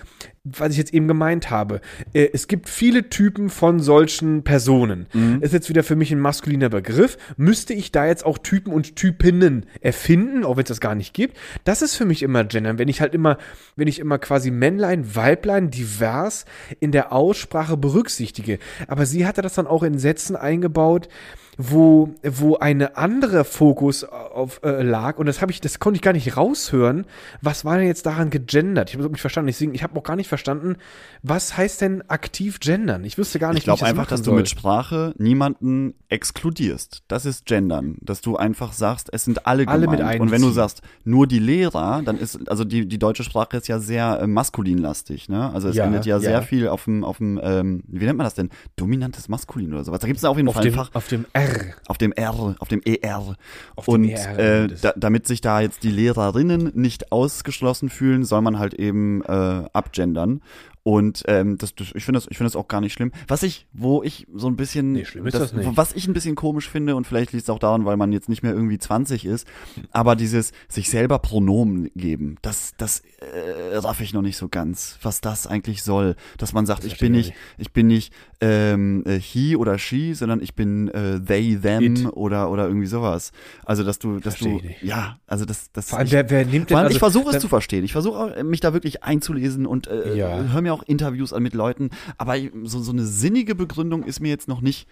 was ich jetzt eben gemeint habe. Äh, es gibt viele Typen von solchen Personen. Ist jetzt wieder für mich ein maskuliner Begriff. Müsste ich da jetzt auch Typen und Typinnen erfinden, auch wenn es das gar nicht gibt? Das ist für mich immer Gendern. Wenn ich halt immer, wenn ich immer quasi Männlein, Weiblein, divers in der Aussprache berücksichtige. Aber sie hatte das dann auch in Sätzen eingebaut, wo, wo eine andere Fokus auf äh, lag und das habe ich, das konnte ich gar nicht raushören. Was war denn jetzt daran gegendert? Ich habe es nicht verstanden. Deswegen, ich habe auch gar nicht verstanden, was heißt denn aktiv gendern? Ich wüsste gar nicht, Ich glaube einfach, dass du soll. mit Sprache niemanden exkludierst. Das ist Gendern. Dass du einfach sagst, es sind alle Alle mit gemeint. Und wenn du sagst, nur die Lehrer, dann ist, also die, die deutsche Sprache ist ja sehr äh, maskulinlastig, ne? Also es Ja, endet ja, ja. sehr viel auf dem, auf dem, ähm, wie nennt man das denn? Dominantes Maskulin oder sowas. Da gibt es auf jeden auf Fall dem, Fach. auf dem R. Auf dem R, auf dem ER. Auf dem und ER, äh, das- da, damit sich da jetzt die Lehrerinnen nicht ausgeschlossen fühlen, soll man halt eben äh, abgendern. Und ähm, das, das, ich finde das, ich finde das auch gar nicht schlimm. Was ich, wo ich so ein bisschen, Nee, schlimm ist das nicht. was ich ein bisschen komisch finde und vielleicht liegt es auch daran, weil man jetzt nicht mehr irgendwie 20 ist, aber dieses sich selber Pronomen geben, das, das äh, raff ich noch nicht so ganz, was das eigentlich soll, dass man sagt, ich bin nicht, ich bin nicht ähm, äh, he oder she, sondern ich bin äh, they, them It. oder oder irgendwie sowas. Also dass du, dass Verstehe du, ja, also das, das. Vor allem, ich, wer, wer nimmt denn also, ich versuche es zu verstehen. Ich versuche mich da wirklich einzulesen und äh, Ja. höre mir auch Interviews an mit Leuten. Aber so, so eine sinnige Begründung ist mir jetzt noch nicht,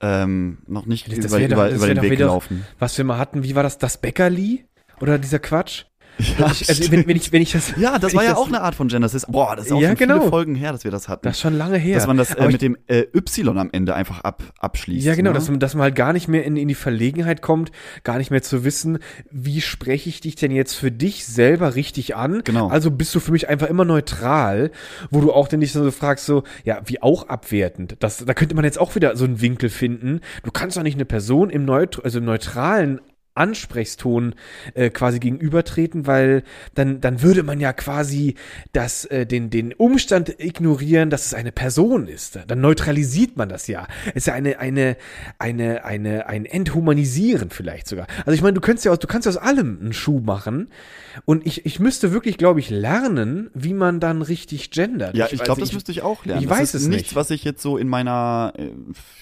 ähm, noch nicht Das über, doch- über, über den Weg gelaufen. Was wir mal hatten, wie war das? Das Bäckerli? Oder dieser Quatsch? Ich, also, wenn, wenn, ich, wenn ich das. Ja, das war ja auch eine Art von Gender. Das ist, boah, das ist auch Ja, schon genau. viele Folgen her, dass wir das hatten. Das ist schon lange her. dass man das äh, mit dem äh, Y am Ende einfach ab, abschließt. Ja, genau, ne? dass, man, dass man halt gar nicht mehr in, in die Verlegenheit kommt, gar nicht mehr zu wissen, wie spreche ich dich denn jetzt für dich selber richtig an? Genau. Also bist du für mich einfach immer neutral, wo du auch dann nicht so fragst, so, ja, wie auch abwertend. Das, da könnte man jetzt auch wieder so einen Winkel finden. Du kannst doch nicht eine Person im, Neut also im neutralen Ansprechston äh, quasi gegenübertreten, weil dann, dann würde man ja quasi das, äh, den, den Umstand ignorieren, dass es eine Person ist. Dann neutralisiert man das ja. Es ist ja eine, eine, eine, eine, ein Enthumanisieren vielleicht sogar. Also ich meine, du kannst ja aus, du kannst ja aus allem einen Schuh machen. Und ich, ich müsste wirklich, glaube ich, lernen, wie man dann richtig gendert. Ja, ich, weiß- glaube, das müsste ich auch lernen. ich das weiß ist es nichts, nicht. was ich jetzt so in meiner, äh,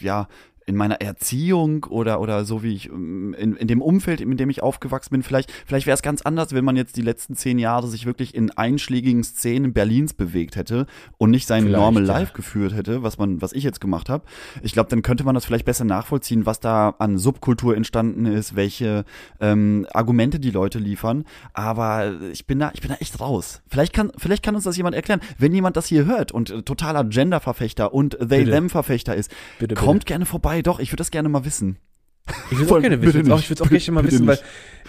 ja, in meiner Erziehung oder oder so wie ich ähm, in, in dem Umfeld, in dem ich aufgewachsen bin, vielleicht vielleicht wäre es ganz anders, wenn man jetzt die letzten zehn Jahre sich wirklich in einschlägigen Szenen Berlins bewegt hätte und nicht sein Normal ja. Life geführt hätte, was man was ich jetzt gemacht habe. Ich glaube, dann könnte man das vielleicht besser nachvollziehen, was da an Subkultur entstanden ist, welche ähm, Argumente die Leute liefern. Aber ich bin da ich bin da echt raus. Vielleicht kann vielleicht kann uns das jemand erklären, wenn jemand das hier hört und äh, totaler Gender-Verfechter und they Bitte. them Verfechter ist, Bitte, bitte. kommt gerne vorbei. Doch, ich würde das gerne mal wissen. Ich würde auch gerne wissen. Auch, ich würde auch gerne mal wissen, weil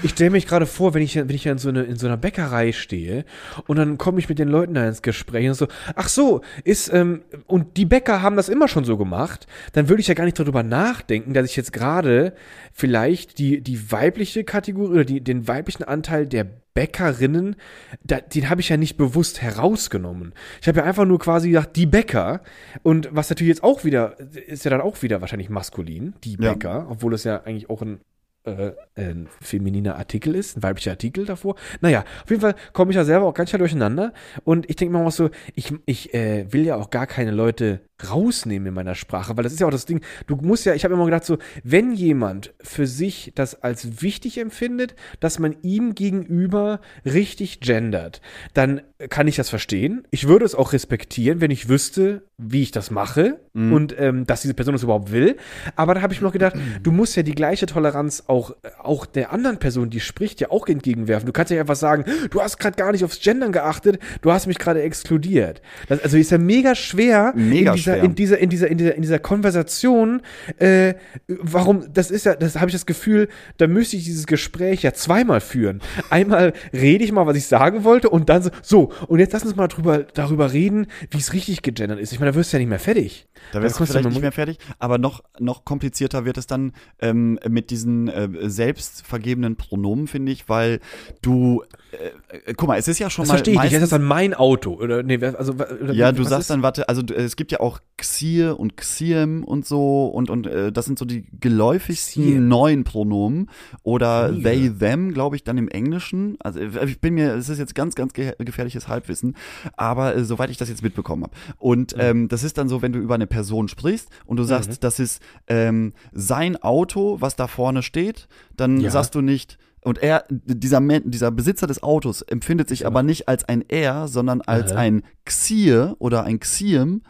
ich stelle mich gerade vor, wenn ich, wenn ich in so, eine, in so einer Bäckerei stehe und dann komme ich mit den Leuten da ins Gespräch und so, ach so, ist, ähm, und die Bäcker haben das immer schon so gemacht, dann würde ich ja gar nicht darüber nachdenken, dass ich jetzt gerade vielleicht die, die weibliche Kategorie oder die, den weiblichen Anteil der Bäckerinnen, da, den habe ich ja nicht bewusst herausgenommen. Ich habe ja einfach nur quasi gesagt, die Bäcker. Und was natürlich jetzt auch wieder, ist ja dann auch wieder wahrscheinlich maskulin, die Ja. Bäcker, obwohl es ja eigentlich auch ein, äh, ein femininer Artikel ist, ein weiblicher Artikel davor. Naja, auf jeden Fall komme ich ja selber auch ganz schnell durcheinander. Und ich denke mir auch so, ich, ich äh, will ja auch gar keine Leute rausnehmen in meiner Sprache, weil das ist ja auch das Ding, du musst ja, ich habe immer gedacht so, wenn jemand für sich das als wichtig empfindet, dass man ihm gegenüber richtig gendert, dann kann ich das verstehen. Ich würde es auch respektieren, wenn ich wüsste, wie ich das mache und ähm, dass diese Person das überhaupt will. Aber da habe ich mir noch gedacht, du musst ja die gleiche Toleranz auch, auch der anderen Person, die spricht, ja auch entgegenwerfen. Du kannst ja einfach sagen, du hast gerade gar nicht aufs Gendern geachtet, du hast mich gerade exkludiert. Das, also ist ja mega schwer, Mega in, dieser, schwer. in dieser, in dieser, in dieser, in dieser Konversation, äh, warum, das ist ja, das habe ich das Gefühl, da müsste ich dieses Gespräch ja zweimal führen. Einmal rede ich mal, was ich sagen wollte, und dann so, so, und jetzt lass uns mal drüber, darüber reden, wie es richtig gegendert ist. Ich meine, da wirst du ja nicht mehr fertig. Da wärst du vielleicht nicht mehr fertig, aber noch, noch komplizierter wird es dann ähm, mit diesen äh, selbst vergebenen Pronomen, finde ich, weil du, äh, äh, guck mal, es ist ja schon Das mal verstehe ich nicht. Ist das dann mein Auto? Oder, nee, also, oder, Ja, du sagst ist- dann, warte, also es gibt ja auch Xir und Xiem und so und, und äh, das sind so die geläufigsten Xiem. neuen Pronomen oder Nie they, them, glaube ich, dann im Englischen. Also äh, ich bin mir, es ist jetzt ganz, ganz ge gefährliches Halbwissen, aber äh, soweit ich das jetzt mitbekommen habe. Und ähm, das ist dann so, wenn du über eine Person sprichst und du sagst, das ist ähm, sein Auto, was da vorne steht, dann Ja. sagst du nicht, und er, dieser, dieser Besitzer des Autos empfindet sich aber nicht als ein er, sondern als Aha. ein Xir oder ein Xiem,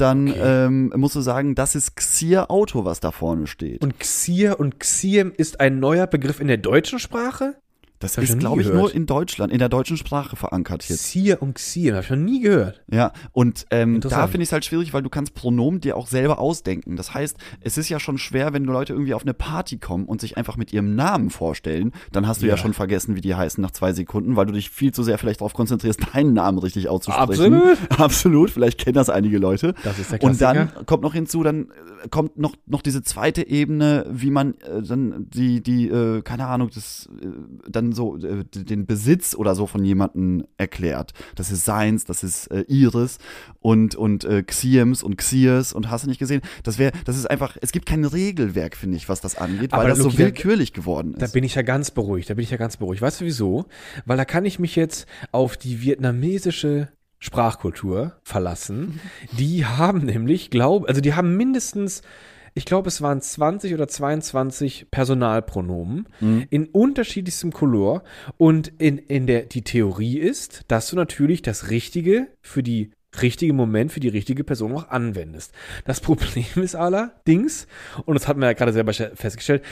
dann Okay. ähm, musst du sagen, das ist Xir Auto, was da vorne steht. Und Xir und Xiem ist ein neuer Begriff in der deutschen Sprache? Das hab ist, glaube ich, gehört. nur in Deutschland, in der deutschen Sprache verankert jetzt. Xir und Xiem, habe ich noch nie gehört. Ja, und ähm, da finde ich es halt schwierig, weil du kannst Pronomen dir auch selber ausdenken. Das heißt, es ist ja schon schwer, wenn Leute irgendwie auf eine Party kommen und sich einfach mit ihrem Namen vorstellen, dann hast du ja, Ja. schon vergessen, wie die heißen nach zwei Sekunden, weil du dich viel zu sehr vielleicht darauf konzentrierst, <laughs> deinen Namen richtig auszusprechen. Absolut. <laughs> Absolut, vielleicht kennen das einige Leute. Das ist der Und dann Klassiker. kommt noch hinzu, dann äh, kommt noch, noch diese zweite Ebene, wie man äh, dann die, die, äh, keine Ahnung, das äh, dann so äh, den Besitz oder so von jemandem erklärt. Das ist seins, das ist äh, ihres und, und äh, Xiems und Xiers und hast du nicht gesehen? Das wäre, das ist einfach, es gibt kein Regelwerk, finde ich, was das angeht, weil Aber das so Luki, da- willkürlich geworden Da ist. bin ich ja ganz beruhigt, da bin ich ja ganz beruhigt. Weißt du wieso? Weil da kann ich mich jetzt auf die vietnamesische Sprachkultur verlassen. <laughs> Die haben nämlich, glaub, also die haben mindestens, ich glaube, es waren 20 oder 22 Personalpronomen in unterschiedlichstem Color. Und in, in der, die Theorie ist, dass du natürlich das Richtige für die richtige Moment für die richtige Person auch anwendest. Das <laughs> Problem ist allerdings, und das hat man ja gerade selber festgestellt,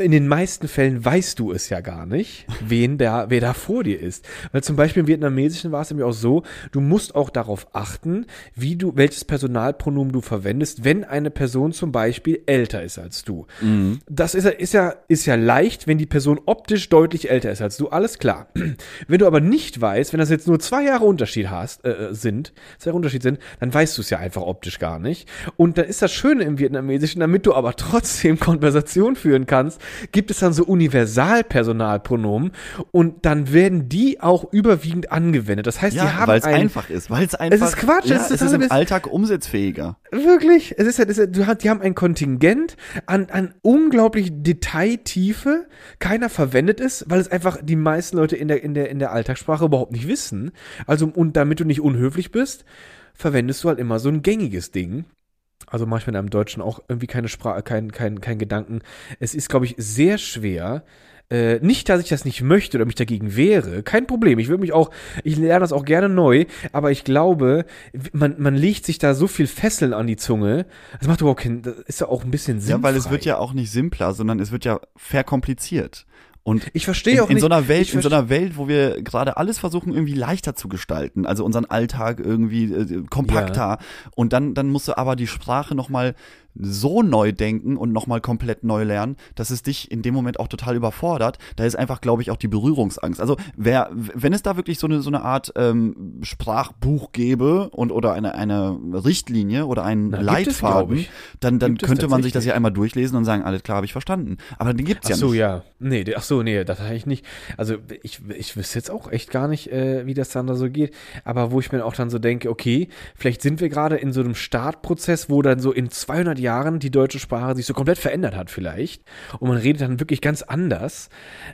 in den meisten Fällen weißt du es ja gar nicht, wen da, wer da vor dir ist. Weil zum Beispiel im Vietnamesischen war es nämlich auch so, du musst auch darauf achten, wie du, welches Personalpronomen du verwendest, wenn eine Person zum Beispiel älter ist als du. Das ist ja, ist ja, ist ja leicht, wenn die Person optisch deutlich älter ist als du, alles klar. <clears throat> Wenn du aber nicht weißt, wenn das jetzt nur zwei Jahre Unterschied hast, äh, sind, zwei Jahre Unterschied sind, dann weißt du es ja einfach optisch gar nicht. Und dann ist das Schöne im Vietnamesischen, damit du aber trotzdem <laughs> Konversation führen kannst, gibt es dann so Universalpersonalpronomen und dann werden die auch überwiegend angewendet. Das heißt, die Ja, haben weil es ein, einfach ist, weil es einfach. ist Quatsch, Ja, es ist es ist im Mist. Alltag umsetzfähiger. Wirklich, es ist das ist ja du hast, die haben ein Kontingent an, an unglaublich Detailtiefe. Keiner verwendet es, weil es einfach die meisten Leute in der, in der, in der Alltagssprache überhaupt nicht wissen. Also, und damit du nicht unhöflich bist, verwendest du halt immer so ein gängiges Ding. Also manchmal in einem Deutschen auch irgendwie keine Sprache, kein, kein, kein Gedanken. Es ist, glaube ich, sehr schwer. Äh, nicht, dass ich das nicht möchte oder mich dagegen wehre. Kein Problem. Ich würde mich auch, ich lerne das auch gerne neu, aber ich glaube, man, man legt sich da so viel Fesseln an die Zunge. Das macht überhaupt keinen, das ist ja auch ein bisschen sinnfrei. Ja, weil es wird ja auch nicht simpler, sondern es wird ja verkompliziert. Und Ich verstehe in, auch in nicht. so einer Welt, in so einer Welt, wo wir gerade alles versuchen irgendwie leichter zu gestalten, also unseren Alltag irgendwie äh, kompakter und dann dann musst du aber die Sprache noch mal so neu denken und noch mal komplett neu lernen, dass es dich in dem Moment auch total überfordert. Da ist einfach, glaube ich, auch die Berührungsangst. Also wer, wenn es da wirklich so eine so eine Art ähm, Sprachbuch gäbe und oder eine eine Richtlinie oder einen Na, gibt es, Leitfaden, ich. dann dann Gibt es könnte man sich das ja einmal durchlesen und sagen, alles klar, habe ich verstanden. Aber den gibt's Ach ja so, nicht. ja. Nee, ach so, nee, das habe ich nicht. Also ich, ich wüsste jetzt auch echt gar nicht, äh, wie das dann da so geht. Aber wo ich mir auch dann so denke, okay, vielleicht sind wir gerade in so einem Startprozess, wo dann so in 200 Jahren die deutsche Sprache sich so komplett verändert hat vielleicht. Und man redet dann wirklich ganz anders.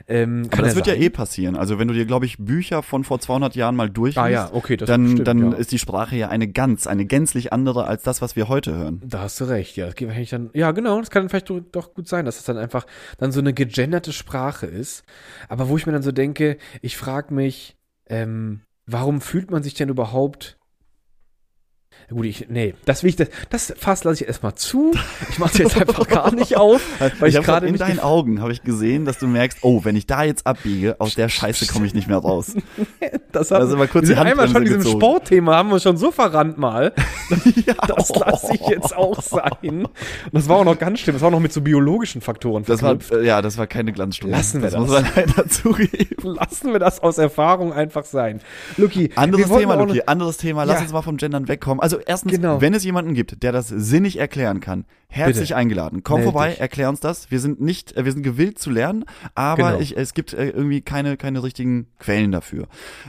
Ähm, Aber das wird ja eh passieren. Also wenn du dir, glaube ich, Bücher von vor 200 Jahren mal durchliest, Ah ja, okay, das dann, stimmt, dann ja. ist die Sprache ja eine ganz, eine gänzlich andere als das, was wir heute hören. Da hast du recht, ja. Das geht wahrscheinlich dann, ja, genau, das kann vielleicht doch- gut sein, dass es dann einfach dann so eine gegenderte Sprache ist. Aber wo ich mir dann so denke, ich frage mich, ähm, warum fühlt man sich denn überhaupt. Gut, ich, nee, das will ich, das, das Fass lasse ich erstmal zu. Ich mache es jetzt <laughs> einfach gar nicht auf, weil ich hab gerade in deinen Augen habe ich gesehen, dass du merkst, oh, wenn ich da jetzt abbiege, aus der Scheiße komme ich nicht mehr raus. <laughs> Das hat, Also mal kurz wir die einmal schon diesem. Sportthema, haben wir schon so verrannt mal. <laughs> Das lasse ich jetzt auch sein. Und das war auch noch ganz schlimm. Das war auch noch mit so biologischen Faktoren Das war, verknüpft. äh, ja, das war keine Glanzstunde. Lassen wir das. muss man leider zugeben. Lassen wir das aus Erfahrung einfach sein. Luki, Anderes Thema, Luki, anderes Thema. Lass Ja. uns mal vom Gendern wegkommen. also erstens, Genau. wenn es jemanden gibt, der das sinnig erklären kann, herzlich Bitte. eingeladen. Komm Meld vorbei, dich. erklär uns das. Wir sind nicht, äh, wir sind gewillt zu lernen, aber Genau. ich, es gibt äh, irgendwie keine, keine richtigen Quellen dafür.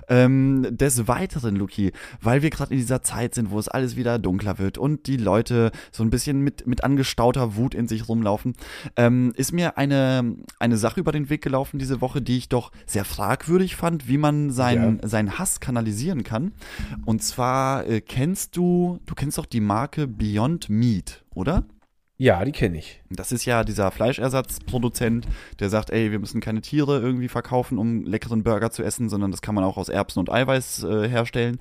Ähm, des Weiteren, Luki, weil wir gerade in dieser Zeit sind, wo es alles wieder dunkler wird und die Leute so ein bisschen mit, mit angestauter Wut in sich rumlaufen, ähm, ist mir eine, eine Sache über den Weg gelaufen diese Woche, die ich doch sehr fragwürdig fand, wie man seinen, seinen Hass kanalisieren kann. Und zwar äh, kennst du, du kennst doch die Marke Beyond Meat, oder? Ja, die kenne ich. Das ist ja dieser Fleischersatzproduzent, der sagt, ey, wir müssen keine Tiere irgendwie verkaufen, um leckeren Burger zu essen, sondern das kann man auch aus Erbsen und Eiweiß äh, herstellen.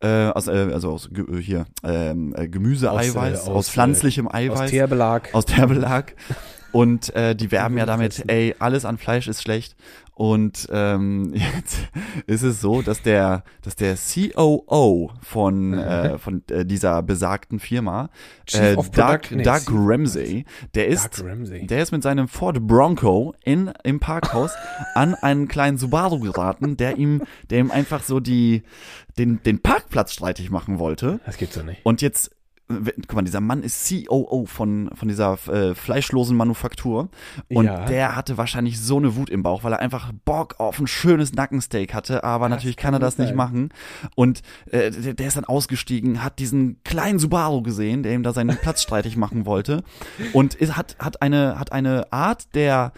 Äh, aus, äh, also aus äh, hier ähm, äh, Gemüseeiweiß, Aus, aus, äh, aus, pflanzlichem Aus Eiweiß, Teerbelag. aus Terbelag. Und die werben ja damit, ey, alles an Fleisch ist schlecht. Und ähm, <laughs> jetzt ist es so, dass der, dass der COO von, äh, von äh, dieser besagten Firma, äh, Doug, nee, Doug. Ramsey, der ist, Ramsey. der ist mit seinem Ford Bronco in, im Parkhaus an einen kleinen Subaru geraten, der ihm, der ihm einfach so die, den, den Parkplatz streitig machen wollte. Das gibt's doch nicht. Und jetzt, guck mal, dieser Mann ist COO von, von dieser äh, fleischlosen Manufaktur. Und Ja. der hatte wahrscheinlich so eine Wut im Bauch, weil er einfach Bock auf ein schönes Nackensteak hatte. Aber natürlich kann er das gut nicht sein. machen. Und äh, der, der ist dann ausgestiegen, hat diesen kleinen Subaru gesehen, der ihm da seinen Platz streitig machen wollte. Und ist, hat, hat, eine, hat eine Art der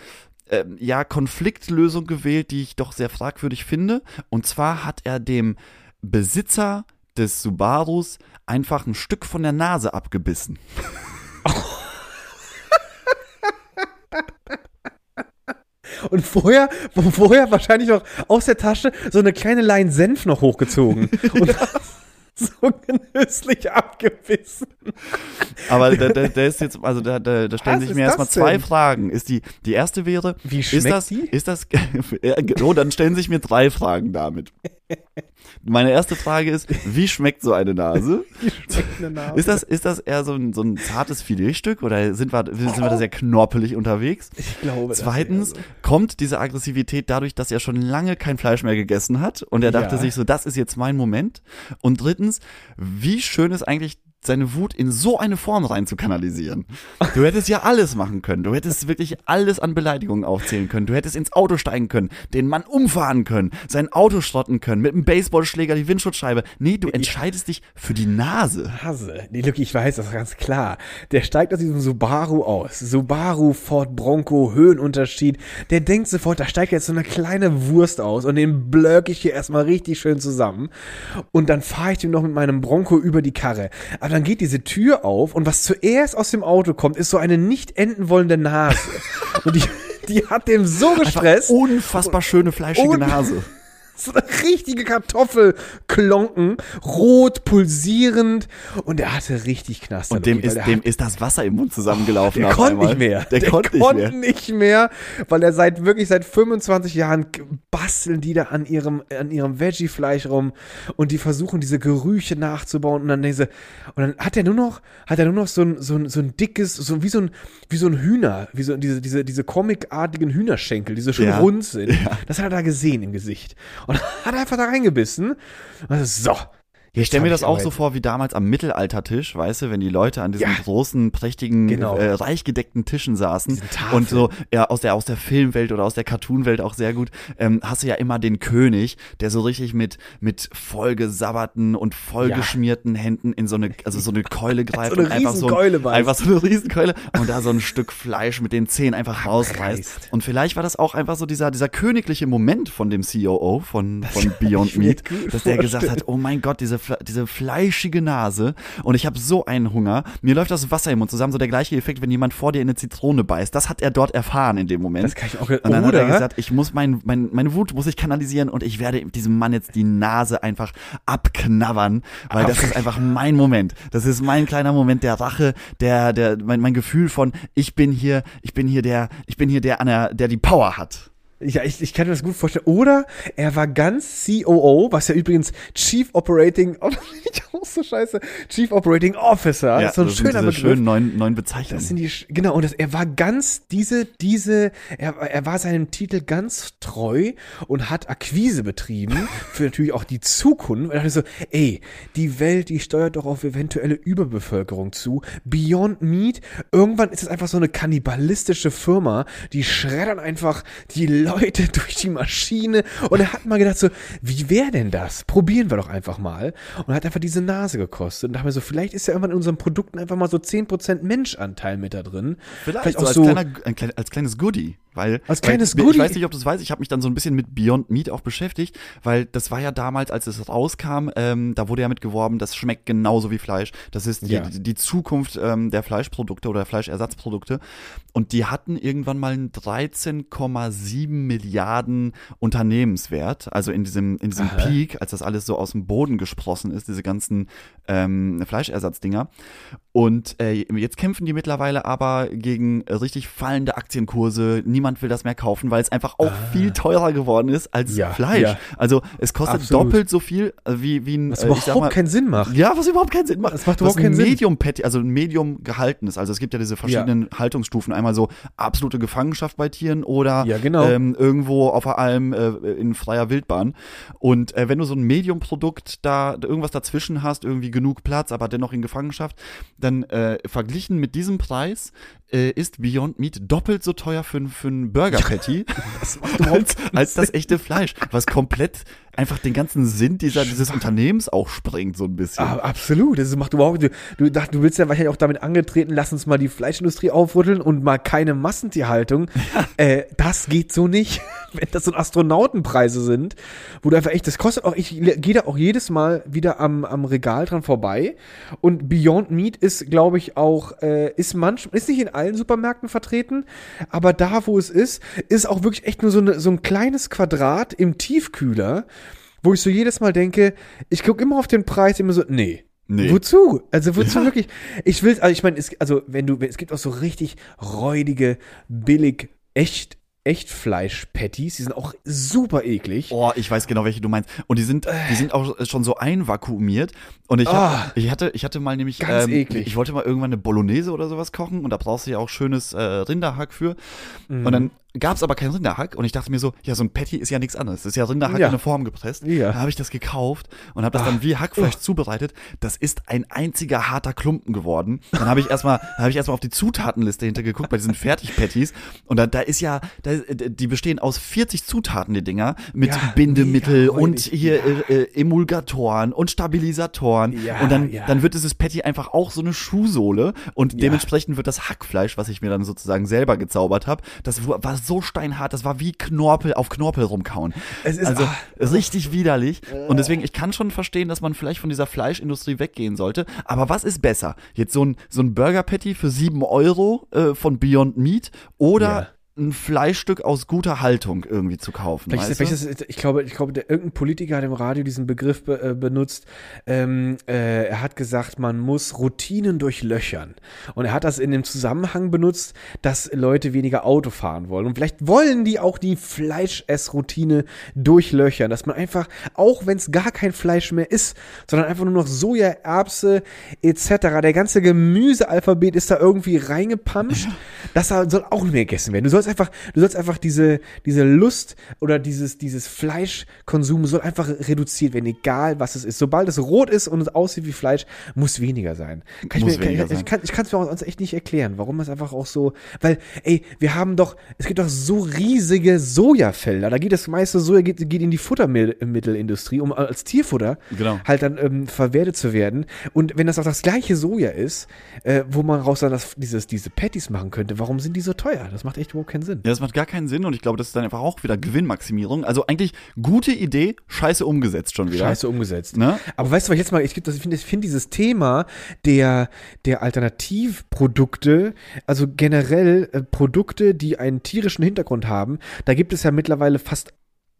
ähm, ja, Konfliktlösung gewählt, die ich doch sehr fragwürdig finde. Und zwar hat er dem Besitzer des Subarus einfach ein Stück von der Nase abgebissen. Und vorher, vorher wahrscheinlich noch aus der Tasche so eine kleine Line Senf noch hochgezogen. <laughs> Und das so genüsslich <laughs> abgebissen. Aber da, da, da ist jetzt, also da, da, da stellen Was sich ist mir erstmal zwei? Fragen. Ist die, die erste wäre, Wie ist schmeckt das, die? ist das, <laughs> oh, dann stellen sich mir drei Fragen damit. Meine erste Frage ist, wie schmeckt so <laughs> eine Nase? Ist das, ist das eher so ein, so ein zartes Filetstück oder sind wir, sind wir da sehr knorpelig unterwegs? Ich glaube, Zweitens wäre kommt diese Aggressivität dadurch, dass er schon lange kein Fleisch mehr gegessen hat und er dachte Ja. sich so, das ist jetzt mein Moment. Und drittens, wie schön ist eigentlich seine Wut in so eine Form rein zu kanalisieren. Du hättest ja alles machen können. Du hättest wirklich alles an Beleidigungen aufzählen können. Du hättest ins Auto steigen können, den Mann umfahren können, sein Auto schrotten können, mit einem Baseballschläger die Windschutzscheibe. Nee, du entscheidest dich für die Nase. Hase. Nee, Lucky, ich weiß das ganz klar. Der steigt aus diesem Subaru aus. Subaru, Ford Bronco, Höhenunterschied. Der denkt sofort, da steigt jetzt so eine kleine Wurst aus und den blöck ich hier erstmal richtig schön zusammen. Und dann fahre ich dem noch mit meinem Bronco über die Karre. Aber dann geht diese Tür auf und was zuerst aus dem Auto kommt, ist so eine nicht enden wollende Nase. <laughs> und die, die hat dem so gestresst. Unfassbar schöne, fleischige Nase. So eine richtige Kartoffelklonken, rot, pulsierend und er hatte richtig Knaster. Und dem weil ist, der dem hat- ist das Wasser im Mund zusammengelaufen. der auf konnte nicht mehr. Der, konnte nicht mehr. nicht mehr, weil er seit wirklich seit 25 Jahren basteln die da an ihrem an ihrem Veggie-Fleisch rum und die versuchen diese Gerüche nachzubauen und dann diese und dann hat er nur noch hat er nur noch so ein so ein, so ein dickes so wie so ein wie so ein Hühner wie so diese diese diese comicartigen Hühnerschenkel die so schön Ja. rund sind das hat er da gesehen im Gesicht und <laughs> hat einfach da reingebissen. Und so Ich stelle mir das auch so vor wie damals am Mittelaltertisch, weißt du, wenn die Leute an diesen Ja. großen, prächtigen, Genau. äh, reich gedeckten Tischen saßen und so ja, aus der aus der Filmwelt oder aus der Cartoonwelt auch sehr gut, ähm, hast du ja immer den König, der so richtig mit mit vollgesabberten und vollgeschmierten Händen in so eine also so eine Keule <laughs> greift eine und einfach so ein, einfach so eine Riesenkeule und da so ein Stück Fleisch mit den Zähnen einfach rausreißt. Und vielleicht war das auch einfach so dieser dieser königliche Moment von dem COO von von Beyond Meat, dass der gesagt hat, oh mein Gott, diese, diese fleischige Nase und ich habe so einen Hunger. Mir läuft das Wasser im Mund zusammen, so der gleiche Effekt, wenn jemand vor dir in eine Zitrone beißt. Das hat er dort erfahren in dem Moment. Das kann ich auch- Und dann hat er oder- gesagt, ich muss mein, mein, meine Wut muss ich kanalisieren und ich werde diesem Mann jetzt die Nase einfach abknabbern, weil das ist einfach mein Moment. Das ist mein kleiner Moment der Rache, der, der, mein, mein Gefühl von, ich bin hier, ich bin hier der, ich bin hier der, der die Power hat. Ja, ich, ich kann mir das gut vorstellen. Oder er war ganz COO, was ja übrigens Chief Operating <laughs> ich auch so scheiße. Chief Operating Officer, ist so ein das sind schöner diese Begriff. schönen neuen, neuen Bezeichnungen. Das sind die, genau, und das, er war ganz, diese, diese, er, er war seinem Titel ganz treu und hat Akquise betrieben <laughs> für natürlich auch die Zukunft. Und dachte so, ey, die Welt, die steuert doch auf eventuelle Überbevölkerung zu. Beyond Meat, irgendwann ist es einfach so eine kannibalistische Firma, die schreddern einfach die Leute <laughs> durch die Maschine. Und er hat mal gedacht so, wie wäre denn das? Probieren wir doch einfach mal. Und hat einfach diese Nase gekostet. Und dachte mir so, vielleicht ist ja irgendwann in unseren Produkten einfach mal so 10% Menschanteil mit da drin. Vielleicht, so als, kleiner, ein, klein- als kleines Goodie. Weil, Als kleines weil, Goodie. Ich weiß nicht, ob du es weißt, ich habe mich dann so ein bisschen mit Beyond Meat auch beschäftigt, weil das war ja damals, als es rauskam, ähm, da wurde ja mit geworben, das schmeckt genauso wie Fleisch. Das ist die, Ja. die Zukunft ähm, der Fleischprodukte oder Fleischersatzprodukte. Und die hatten irgendwann mal einen 13,7 Milliarden Unternehmenswert. Also in diesem, in diesem Peak, als das alles so aus dem Boden gesprossen ist, diese ganzen ähm, Fleischersatzdinger. Und äh, jetzt kämpfen die mittlerweile aber gegen äh, richtig fallende Aktienkurse. Niemand will das mehr kaufen, weil es einfach auch viel teurer geworden ist als Ah. Ja, Fleisch. ja. Also es kostet Absolut. doppelt so viel äh, wie, wie ein Was äh, überhaupt mal, keinen Sinn macht. ja, was überhaupt keinen Sinn macht. Das macht was überhaupt keinen ein Sinn. Medium Patty, also ein Medium gehaltenes. Also es gibt ja diese verschiedenen Haltungsstufen. Einmal so absolute Gefangenschaft bei Tieren oder Ja, genau. ähm, irgendwo auf der Alm äh, in freier Wildbahn. Und äh, wenn du so ein Medium-Produkt da irgendwas dazwischen hast, irgendwie genug Platz, aber dennoch in Gefangenschaft, dann äh, verglichen mit diesem Preis äh, ist Beyond Meat doppelt so teuer für, ein- für ein Burger Patty als, als das echte Fleisch, was komplett einfach den ganzen Sinn dieser, dieses Unternehmens auch sprengt so ein bisschen. Ah, absolut. Das macht überhaupt. Du, du, du willst ja wahrscheinlich auch damit angetreten, lass uns mal die Fleischindustrie aufrütteln und mal keine Massentierhaltung. <laughs> Äh, das geht so nicht, <laughs> wenn das so Astronautenpreise sind, wo du einfach echt, das kostet auch, ich gehe da auch jedes Mal wieder am, am Regal dran vorbei. Und Beyond Meat ist, glaube ich, auch, äh, ist manchmal, ist nicht in allen Supermärkten vertreten, aber da, wo es ist, ist auch wirklich echt nur so, eine, so ein kleines Quadrat im Tiefkühler, wo ich so jedes Mal denke, ich gucke immer auf den Preis, immer so, nee. Nee. Wozu? Also wozu wirklich? Ich will, also ich meine, es, also wenn du, es gibt auch so richtig räudige, billig, echt, Echtfleisch-Patties, die sind auch super eklig. Oh, ich weiß genau, welche du meinst. Und die sind, die sind auch schon so einvakuumiert. Und ich, hab, Ah. ich hatte, ich hatte mal nämlich, Ganz ähm, eklig. ich wollte mal irgendwann eine Bolognese oder sowas kochen und da brauchst du ja auch schönes äh, Rinderhack für. Mhm. Und dann gab's aber kein Rinderhack und ich dachte mir so, ja, so ein Patty ist ja nichts anderes. Das ist ja Rinderhack Ja. in eine Form gepresst. Ja. Da habe ich das gekauft und habe das dann wie Hackfleisch zubereitet. Das ist ein einziger harter Klumpen geworden. Dann habe ich erstmal, <laughs> habe ich erstmal auf die Zutatenliste hintergeguckt bei diesen Fertig-Patties und da, da ist ja, da, die bestehen aus 40 Zutaten die Dinger mit Ja, Bindemittel und hier äh, äh, Emulgatoren und Stabilisatoren Ja, und dann, dann wird dieses Patty einfach auch so eine Schuhsohle und dementsprechend wird das Hackfleisch, was ich mir dann sozusagen selber gezaubert habe, das war so steinhart, das war wie Knorpel auf Knorpel rumkauen. Es ist- also ah. richtig widerlich und deswegen ich kann schon verstehen, dass man vielleicht von dieser Fleischindustrie weggehen sollte, aber was ist besser? Jetzt so ein so ein Burger Patty für 7 Euro äh, von Beyond Meat oder Ja. Ein Fleischstück aus guter Haltung irgendwie zu kaufen. Vielleicht, ist- ist, ich glaube, ich glaube, der, irgendein Politiker hat im Radio diesen Begriff be, äh, benutzt. Ähm, äh, er hat gesagt, man muss Routinen durchlöchern. Und er hat das in dem Zusammenhang benutzt, dass Leute weniger Auto fahren wollen. Und vielleicht wollen die auch die Fleischessroutine durchlöchern, dass man einfach, auch wenn es gar kein Fleisch mehr ist, sondern einfach nur noch Soja, Erbse etc. Der ganze Gemüsealphabet ist da irgendwie reingepanscht. <laughs> Das soll auch nicht mehr gegessen werden. Du sollst einfach, du sollst einfach diese, diese Lust oder dieses, dieses Fleischkonsum soll einfach reduziert werden, egal was es ist. Sobald es rot ist und es aussieht wie Fleisch, muss weniger sein. Kann ich Muss mir, weniger kann, ich sein. kann ich kann es mir auch sonst echt nicht erklären, warum es einfach auch so, weil, ey, wir haben doch, es gibt doch so riesige Sojafelder. Da geht das meiste Soja geht, geht in die Futtermittelindustrie, um als Tierfutter Genau. halt dann ähm, verwertet zu werden. Und wenn das auch das gleiche Soja ist, äh, wo man raus dann das, dieses, diese Patties machen könnte, warum sind die so teuer? Das macht echt überhaupt keinen Sinn. Ja, das macht gar keinen Sinn und ich glaube, das ist dann einfach auch wieder Gewinnmaximierung. Also eigentlich gute Idee, scheiße umgesetzt schon wieder. Scheiße umgesetzt. Ne? Aber weißt du, was ich jetzt mal, ich, finde ich finde dieses Thema der, der Alternativprodukte, also generell äh, Produkte, die einen tierischen Hintergrund haben, da gibt es ja mittlerweile fast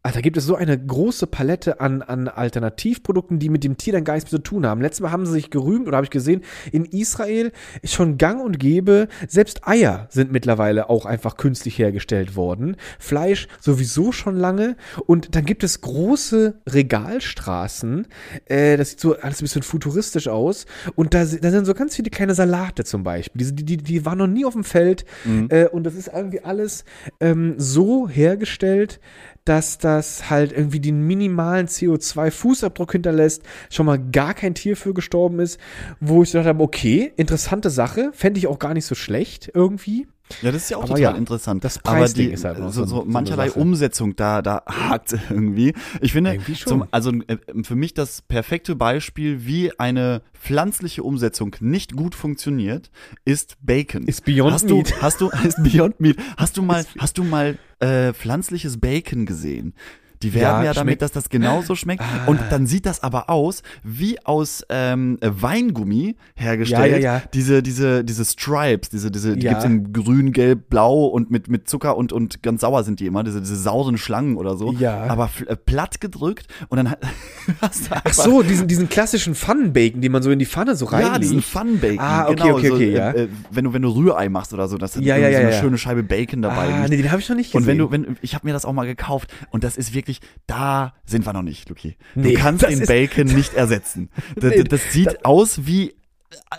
Ah, da gibt es so eine große Palette an, an Alternativprodukten, die mit dem Tier dann gar nichts mehr zu tun haben. Letztes Mal haben sie sich gerühmt, oder habe ich gesehen, in Israel ist schon gang und gäbe, selbst Eier sind mittlerweile auch einfach künstlich hergestellt worden. Fleisch sowieso schon lange. Und dann gibt es große Regalstraßen. Äh, das sieht so alles ein bisschen futuristisch aus. Und da, da sind so ganz viele kleine Salate zum Beispiel. Die, die, die, waren noch nie auf dem Feld. Äh, und das ist irgendwie alles ähm, so hergestellt, dass das halt irgendwie den minimalen CO2-Fußabdruck hinterlässt, schon mal gar kein Tier für gestorben ist, wo ich gedacht habe, okay, interessante Sache, fände ich auch gar nicht so schlecht irgendwie. Ja, das ist ja auch Aber total ja, interessant. das Aber Preisding die, ist halt so, so- mancherlei Sache. Umsetzung, da, da hakt <laughs> irgendwie. Ich finde, zum, also äh, für mich das perfekte Beispiel, wie eine pflanzliche Umsetzung nicht gut funktioniert, ist Bacon. Ist Beyond hast Meat. Du, hast du, <laughs> ist Beyond Meat. Hast du mal, hast du mal äh, pflanzliches Bacon gesehen? Die werben Ja, ja, damit, schmeckt- dass das genauso schmeckt. Und dann sieht das aber aus wie aus ähm, Weingummi hergestellt. Ja, ja. Diese, diese, diese Stripes, diese, diese, die gibt's in grün, gelb, blau und mit, mit Zucker und, und ganz sauer sind die immer, diese, diese sauren Schlangen oder so. Ja. Aber äh, platt gedrückt und dann hat- <laughs> hast du Ach so, diesen, diesen klassischen Pfannenbacon, den man so in die Pfanne so reinlegt. ja, diesen Fun Bacon. Ah, okay, genau, okay, so, okay, äh, ja. äh, wenn du wenn du Rührei machst oder so, dass dann Ja, so eine schöne Scheibe Bacon dabei Ah, liegt. nee, den habe ich noch nicht gesehen. Und wenn du, wenn, ich habe mir das auch mal gekauft und das ist wirklich, da sind wir noch nicht, Luki. Du Nee, kannst das den Bacon <laughs> nicht ersetzen. Das, Nee, das sieht aus wie,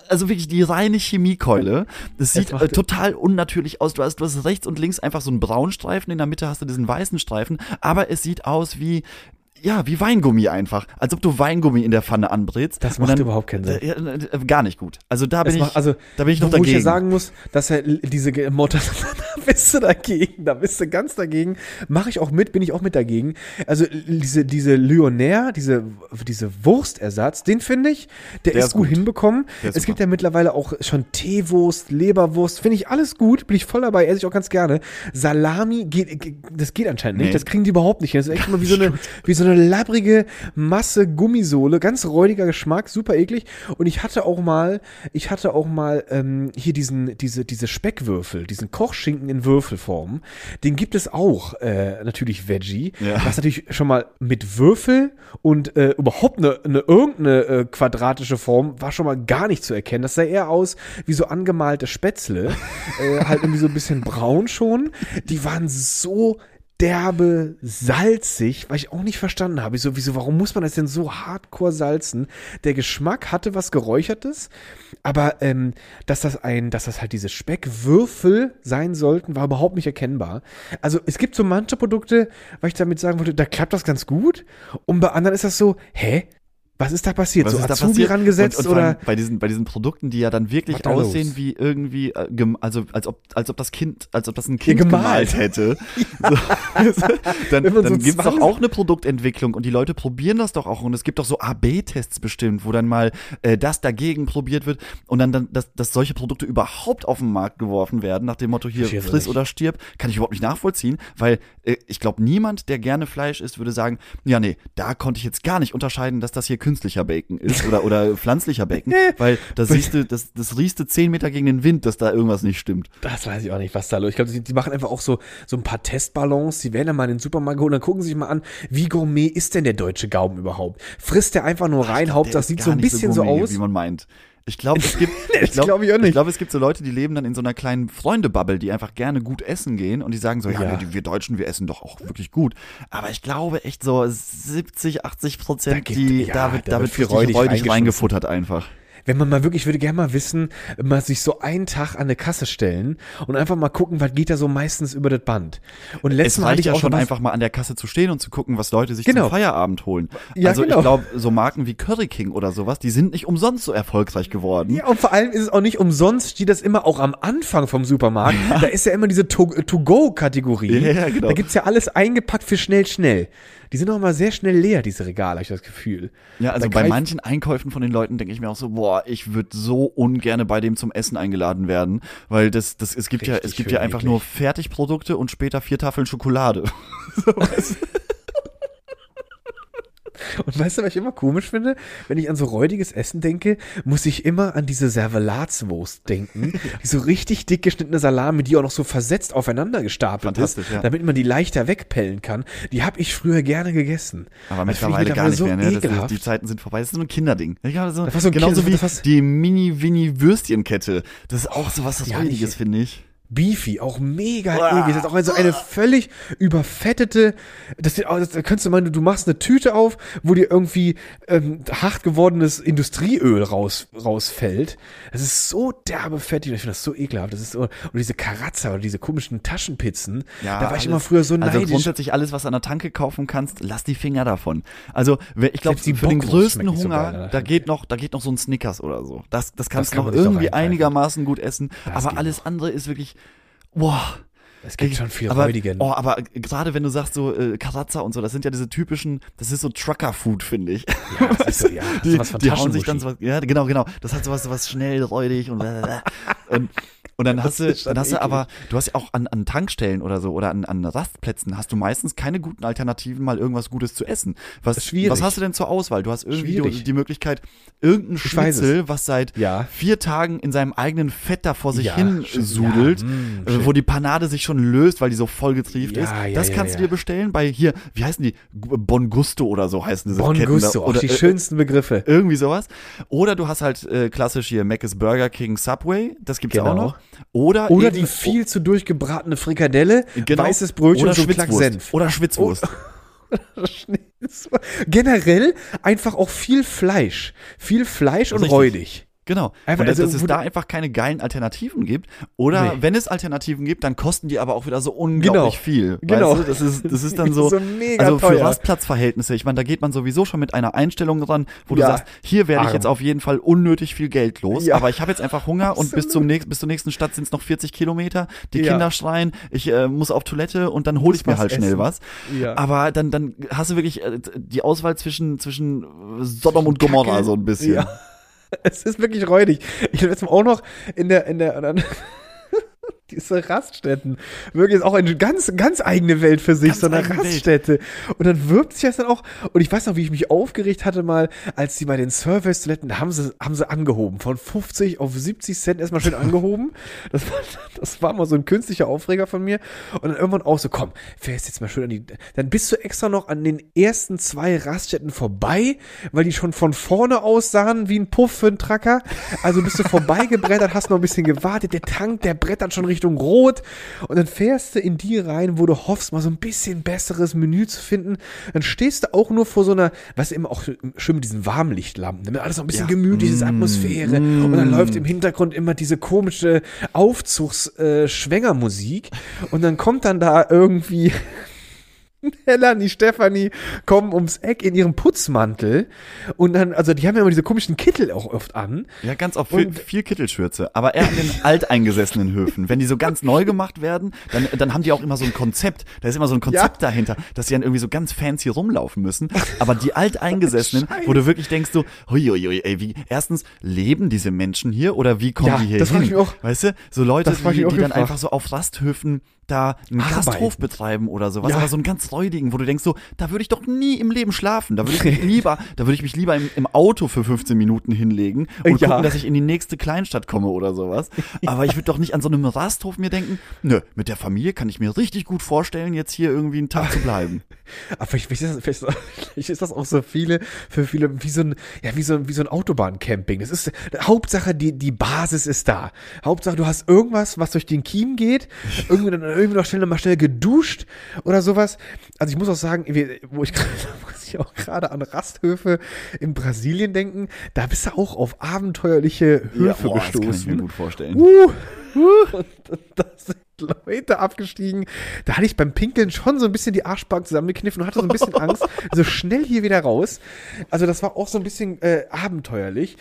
also wirklich die reine Chemiekeule. Das sieht äh, total unnatürlich aus. Du hast, du hast rechts und links einfach so einen braunen Streifen, in der Mitte hast du diesen weißen Streifen, aber es sieht aus wie, ja, wie Weingummi einfach. Als ob du Weingummi in der Pfanne anbrätst. Das macht überhaupt keinen Sinn. Äh, ja, äh, gar nicht gut. Also da bin Das ich, also, da bin ich noch wo, wo ich ja dagegen. sagen muss, dass er diese <laughs> Motto, da bist du dagegen, da bist du ganz dagegen. Mache ich auch mit, bin ich auch mit dagegen. Also diese, diese Lyonnaire, diese, diese Wurstersatz, den finde ich, der, Der ist, ist gut, hinbekommen. Ist Es gibt ja mittlerweile auch schon Teewurst, Leberwurst, finde ich alles gut, bin ich voll dabei, esse ich auch ganz gerne. Salami geht, ge- das geht anscheinend nicht, Nee. das kriegen die überhaupt nicht hin. Das ist echt <laughs> immer wie so eine, wie so eine labbrige Masse Gummisohle, ganz räudiger Geschmack, super eklig. Und ich hatte auch mal, ich hatte auch mal ähm, hier diesen, diese, diese Speckwürfel, diesen Kochschinken in Würfelform. Den gibt es auch, äh, natürlich Veggie. Ja. Was natürlich schon mal mit Würfel und äh, überhaupt eine, eine irgendeine äh, quadratische Form war schon mal gar nicht zu erkennen. Das sah eher aus wie so angemalte Spätzle. äh, halt irgendwie so ein bisschen braun schon. Die waren so derbe salzig, weil ich auch nicht verstanden habe. Ich so, wieso, warum muss man das denn so hardcore salzen? Der Geschmack hatte was Geräuchertes, aber ähm, dass das ein, dass das halt diese Speckwürfel sein sollten, war überhaupt nicht erkennbar. Also es gibt so manche Produkte, weil ich damit sagen wollte, da klappt das ganz gut und bei anderen ist das so, hä? Was ist da passiert? Was so Azubi passiert? rangesetzt und, und oder? bei diesen bei diesen Produkten, die ja dann wirklich aussehen los? wie irgendwie äh, also als ob als ob das Kind als ob das ein Kind gemalt. gemalt, hätte. <laughs> <laughs> So, dann dann so gibt's doch auch eine Produktentwicklung und die Leute probieren das doch auch und es gibt doch so A/B-Tests bestimmt, wo dann mal äh, das dagegen probiert wird und dann dann dass, dass solche Produkte überhaupt auf den Markt geworfen werden nach dem Motto hier das friss oder stirb, kann ich überhaupt nicht nachvollziehen, weil äh, ich glaube niemand, der gerne Fleisch isst, würde sagen, ja nee, da konnte ich jetzt gar nicht unterscheiden, dass das hier künstlicher Bacon ist oder oder <laughs> pflanzlicher Bacon, weil da siehst du, das das riechst du zehn Meter gegen den Wind, dass da irgendwas nicht stimmt. Das weiß ich auch nicht, was da los ist. Ich glaube, die, die machen einfach auch so, so ein paar Testballons. Die werden dann mal in den Supermarkt geholt und dann gucken sie sich mal an, wie gourmet ist denn der deutsche Gaumen überhaupt? Frisst der einfach nur rein? Hauptsache, Der das sieht so ein bisschen so, gourmet, aus. wie man meint. Ich glaube, es gibt, <laughs> das glaub ich. Ich glaube, es gibt so Leute, die leben dann in so einer kleinen Freundebubble, die einfach gerne gut essen gehen und die sagen so, ja, Ja. Wir, wir Deutschen, wir essen doch auch wirklich gut. Aber ich glaube echt so 70, 80 Da Prozent, gibt- die, ja, da wird, da da wird viel räudig reingefuttert einfach. Wenn man mal wirklich, ich würde gerne mal wissen, mal sich so einen Tag an eine Kasse stellen und einfach mal gucken, was geht da so meistens über das Band. Und letztes Es Mal hatte ich ja auch schon einfach mal an der Kasse zu stehen und zu gucken, was Leute sich Genau. zum Feierabend holen. Ja, also genau. ich glaube, so Marken wie Curry King oder sowas, die sind nicht umsonst so erfolgreich geworden. Ja, und vor allem ist es auch nicht umsonst, steht das immer auch am Anfang vom Supermarkt. Da ist ja immer diese To- To-Go-Kategorie. Ja, ja, genau. Da gibt's ja alles eingepackt für schnell, schnell. Die sind auch mal sehr schnell leer, diese Regale, habe ich das Gefühl. Ja, also Da bei manchen Einkäufen von den Leuten denke ich mir auch so, boah, ich würde so ungerne bei dem zum Essen eingeladen werden, weil das, das, es gibt ja, es Richtig gibt ja einfach eklig. nur Fertigprodukte und später vier Tafeln Schokolade. <laughs> So, du? <laughs> Und weißt du, was ich immer komisch finde? Wenn ich an so räudiges Essen denke, muss ich immer an diese Servelatswurst denken. Die so richtig dick geschnittene Salami, die auch noch so versetzt aufeinander gestapelt ist, ja. damit man die leichter wegpellen kann. Die habe ich früher gerne gegessen. Aber mittlerweile gar nicht so mehr, ne? Ekelhaft. die Zeiten sind vorbei. Das ist so ein Kinderding. So, Das war so ein genauso Kind- wie die Mini-Winnie-Würstchenkette. Das ist auch so was ja, Räudiges, ich- finde ich. Beefy, auch mega Uah. eklig. Das ist auch so eine völlig überfettete, das, das, da könntest du meinen, du machst eine Tüte auf, wo dir irgendwie ähm, hart gewordenes Industrieöl raus, rausfällt. Das ist so derbe fettig und ich finde das so ekelhaft. Das ist so, und diese Karazza oder diese komischen Taschenpizzen, da war ich immer früher so Also neidisch. grundsätzlich alles, was du an der Tanke kaufen kannst, lass die Finger davon. Also ich glaube, für den größten nicht so Hunger, geil der da geht noch, da geht noch so ein Snickers oder so. Das, das kannst kann du noch sich doch irgendwie einigermaßen gut essen. Das aber alles andere ist wirklich, boah. es gibt schon viel aber, räudigen. Oh, aber gerade wenn du sagst so äh, Karazza und so, das sind ja diese typischen, das ist so Trucker-Food, finde ich. Ja, das ist so, ja, <laughs> die, was von die hauen sich dann so, ja, genau, genau. Das hat sowas, sowas schnell, räudig und, und <laughs> und dann <laughs> hast du, dann hast du aber, du hast ja auch an, an Tankstellen oder so oder an, an Rastplätzen hast du meistens keine guten Alternativen, mal irgendwas Gutes zu essen. Was, schwierig. was hast du denn zur Auswahl? Du hast irgendwie die, Schwierig. die Möglichkeit, irgendein Schnitzel, was seit Ja. vier Tagen in seinem eigenen Fett da vor sich Ja, hin stimmt. sudelt, Ja, mm, äh, schön. wo die Panade sich schon löst, weil die so voll getrieft Ja, ist. das kannst du dir bestellen bei hier, wie heißen die? Bon Gusto oder so heißen diese Bon Ketten Gusto, da. auch die äh, schönsten Begriffe. irgendwie sowas. Oder du hast halt äh, klassisch hier Mc's Burger King Subway, das gibt's Genau. auch noch. Oder, Oder eben- die viel zu durchgebratene Frikadelle, genau. weißes Brötchen oder Schwitzwurst. Senf. Oder Schwitzwurst. Generell einfach auch viel Fleisch. Viel Fleisch und räudig. Genau. Einfach, und dass, also, dass es da du- einfach keine geilen Alternativen gibt. Oder Nee. wenn es Alternativen gibt, dann kosten die aber auch wieder so unglaublich Genau. viel. Genau. Weißt du? Das ist, das ist dann so, <laughs> So mega also für teuer. Rastplatzverhältnisse. Ich meine, da geht man sowieso schon mit einer Einstellung ran, wo du Ja. sagst, hier werde ich Arm. jetzt auf jeden Fall unnötig viel Geld los. Ja. Aber ich habe jetzt einfach Hunger und bis zum nächsten, bis zur nächsten Stadt sind es noch 40 Kilometer. Die Ja. Kinder schreien, ich äh, muss auf Toilette und dann hole ich mir halt schnell essen. was. Ja. Aber dann, dann hast du wirklich äh, die Auswahl zwischen, zwischen Sodom und Gomorra so ein bisschen. <laughs> Es ist wirklich räudig. Ich habe jetzt auch noch in der, in der <laughs> diese Raststätten. Wirklich ist auch eine ganz, ganz eigene Welt für sich, Ganz so eine eigene Welt. Raststätte. Und dann wirbt sich das dann auch. Und ich weiß noch, wie ich mich aufgeregt hatte mal, als die bei den Service-Toiletten, da haben sie, haben sie angehoben. Von 50 auf 70 Cent erstmal schön angehoben. <laughs> Das war, das war mal so ein künstlicher Aufreger von mir. Und dann irgendwann auch so, komm, fährst jetzt mal schön an die, dann bist du extra noch an den ersten zwei Raststätten vorbei, weil die schon von vorne aussahen wie ein Puff für einen Tracker. Also bist du vorbeigebrettert, hast noch ein bisschen gewartet, der Tank, der brettert schon Richtung Rot und dann fährst du in die rein, wo du hoffst, mal so ein bisschen besseres Menü zu finden. Dann stehst du auch nur vor so einer, was immer auch schön mit diesen Warmlichtlampen, damit alles noch ein bisschen Ja. gemütlich ist, Atmosphäre. Und dann läuft im Hintergrund immer diese komische Aufzugs-Schwängermusik. und dann kommt dann da irgendwie <laughs> Melanie, Stefanie kommen ums Eck in ihrem Putzmantel und dann, also die haben ja immer diese komischen Kittel auch oft an. Ja, ganz oft viel, Und- viel Kittelschürze. Aber eher an den <laughs> alteingesessenen Höfen. Wenn die so ganz neu gemacht werden, dann, dann haben die auch immer so ein Konzept. Da ist immer so ein Konzept Ja. dahinter, dass sie dann irgendwie so ganz fancy rumlaufen müssen. Aber die <laughs> alteingesessenen, wo du wirklich denkst so, hui, hui, hui, ey, wie, erstens, leben diese Menschen hier oder wie kommen Ja, die hier das hin? ich auch. Weißt du, so Leute, die, die dann einfach so auf Rasthöfen da einen Arbeiten. Gasthof betreiben oder sowas, Ja. aber so einen ganz räudigen, wo du denkst so, da würde ich doch nie im Leben schlafen. Da würde ich mich <laughs> lieber, da würde ich mich lieber im, im Auto für 15 Minuten hinlegen und Ja. gucken, dass ich in die nächste Kleinstadt komme oder sowas. <laughs> Aber ich würde doch nicht an so einem Rasthof mir denken, nö, mit der Familie kann ich mir richtig gut vorstellen, jetzt hier irgendwie einen Tag zu bleiben. <laughs> Aber vielleicht, vielleicht, ist das, vielleicht, vielleicht ist das auch so viele, für viele, wie so ein, ja, wie so, ein- wie so ein Autobahncamping. Das ist, Hauptsache, die, die Basis ist da. Hauptsache, du hast irgendwas, was durch den Kiem geht. Irgendwie dann irgendwie noch schnell, mal schnell geduscht oder sowas. Also ich muss auch sagen, wo ich gerade, muss <laughs> ich auch gerade an Rasthöfe in Brasilien denken, da bist du auch auf abenteuerliche Höfe boah, das kann ich mir gestoßen. gut vorstellen. Uh, uh, und da sind Leute abgestiegen. Da hatte ich beim Pinkeln schon so ein bisschen die Arschbacken zusammengekniffen und hatte so ein bisschen <laughs> Angst. So schnell hier wieder raus. Also das war auch so ein bisschen äh, abenteuerlich.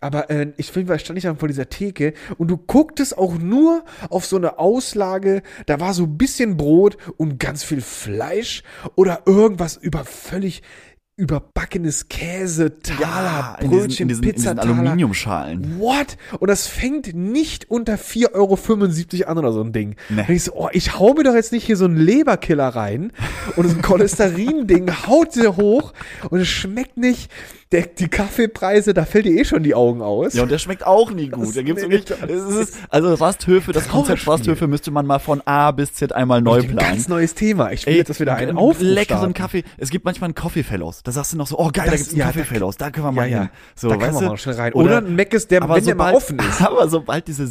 Aber äh, ich finde, stand ich dann vor dieser Theke und du gucktest auch nur auf so eine Auslage, da war so ein bisschen Brot und ganz viel Fleisch oder irgendwas über völlig überbackenes Käse, Taler, in diesen, Brötchen, in diesen, in diesen Pizzataler. Aluminiumschalen. What? Und das fängt nicht unter 4,75 Euro an oder so ein Ding. Nee. Und ich so, oh, ich hau mir doch jetzt nicht hier so einen Leberkiller rein und so ein <laughs> Cholesterin-Ding haut dir hoch und es schmeckt nicht. Der, die Kaffeepreise, da fällt dir eh schon die Augen aus. Ja, und der schmeckt auch nie gut. Das- Da gibt's nee, das es ist, also Rasthöfe, das Konzept. Rasthöfe müsste man mal von A bis Z einmal neu Ein planen. ganz neues Thema. Ich will Ey, jetzt, dass wir da einen Aufruf leckeren starten. Kaffee. Es gibt manchmal einen Coffee Fellows. Da sagst du noch so, oh geil, da Das- gibt's einen ja, Coffee da- Fellows. Da können wir mal ja. hin. So, Da weißt du? rein. Oder ein Mc's, der- aber wenn der mal sobald- offen ist. <laughs> Aber sobald diese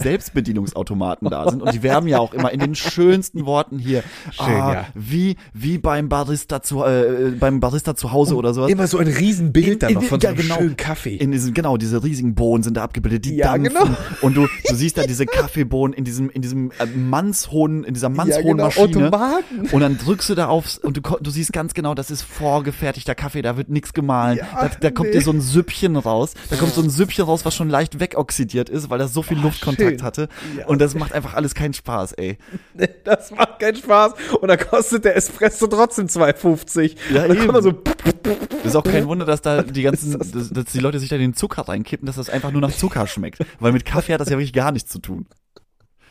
Selbstbedienungsautomaten da sind und die werben ja auch immer in den schönsten Worten hier, Schön, ah, ja. wie wie beim Barista zu äh, beim Barista zu Hause oder sowas. Immer so ein Riesenbild dann noch von so ja, einem genau. schönen Kaffee. In diesen, genau, diese riesigen Bohnen sind da abgebildet, die Ja, dampfen. genau. Und du, du siehst da diese Kaffeebohnen in diesem, in diesem äh, mannshohen, in dieser mannshohen genau, Maschine. Automaten. Und dann drückst du da aufs und du, du siehst ganz genau, das ist vorgefertigter Kaffee, da wird nichts gemahlen. Ja, da, da kommt nee. dir so ein Süppchen raus. Da kommt so ein Süppchen raus, was schon leicht wegoxidiert ist, weil das so viel Luftkontakt schön. hatte. Ja. Und das macht einfach alles keinen Spaß, ey. <laughs> Das macht keinen Spaß. Und da kostet der Espresso trotzdem 2,50. Ja, und dann eben. kommt man so, Das ist auch kein Wunder, dass da die ganzen, dass, dass die Leute sich da den Zucker reinkippen, dass das einfach nur nach Zucker schmeckt. Weil mit Kaffee hat das ja wirklich gar nichts zu tun.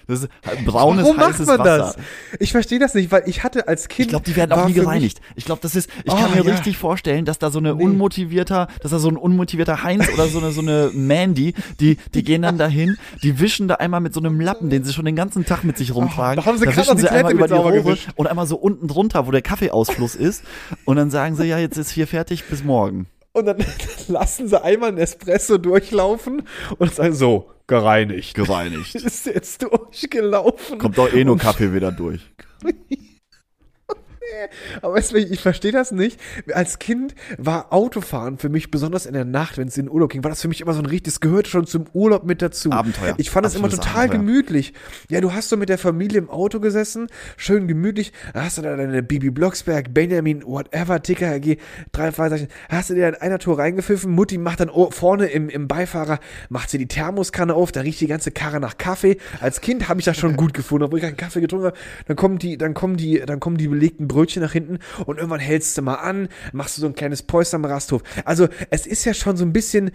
Das ist halt braunes, warum macht heißes man Wasser. das? Ich verstehe das nicht, weil ich hatte als Kind. Ich glaube, die werden auch nie gereinigt. Ich glaube, das ist, ich Oh, kann mir ja. richtig vorstellen, dass da so eine unmotivierter, dass da so ein unmotivierter Heinz oder so eine, so eine Mandy, die, die gehen dann dahin, die wischen da einmal mit so einem Lappen, den sie schon den ganzen Tag mit sich rumtragen. Oh, da haben sie grad wischen sie einmal über die Rohre gewischt. und einmal so unten drunter, wo der Kaffeeausfluss ist. Und dann sagen sie, ja, jetzt ist hier fertig, bis morgen. Und dann <laughs> lassen sie einmal einen Espresso durchlaufen und sagen so, gereinigt. Gereinigt. <laughs> Ist jetzt durchgelaufen. Kommt doch eh nur Kaffee wieder durch. <laughs> <laughs> Aber weißt du, ich, verstehe das nicht. Als Kind war Autofahren für mich, besonders in der Nacht, wenn es in den Urlaub ging, war das für mich immer so ein richtig, das gehörte schon zum Urlaub mit dazu. Abenteuer. Ich fand das immer Absolutes total Abenteuer. gemütlich. Ja, du hast so mit der Familie im Auto gesessen, schön gemütlich, da hast du da deine Bibi Blocksberg, Benjamin, whatever, Ticker, AG, drei Fragezeichen, hast du dir in einer Tour reingepfiffen, Mutti macht dann vorne im, im Beifahrer, macht sie die Thermoskanne auf, da riecht die ganze Karre nach Kaffee. Als Kind habe ich das schon gut gefunden, obwohl ich keinen Kaffee getrunken habe. Dann kommen die, dann kommen die, dann kommen die belegten Brötchen nach hinten und irgendwann hältst du mal an, machst du so ein kleines Päuschen am Rasthof. Also es ist ja schon so ein bisschen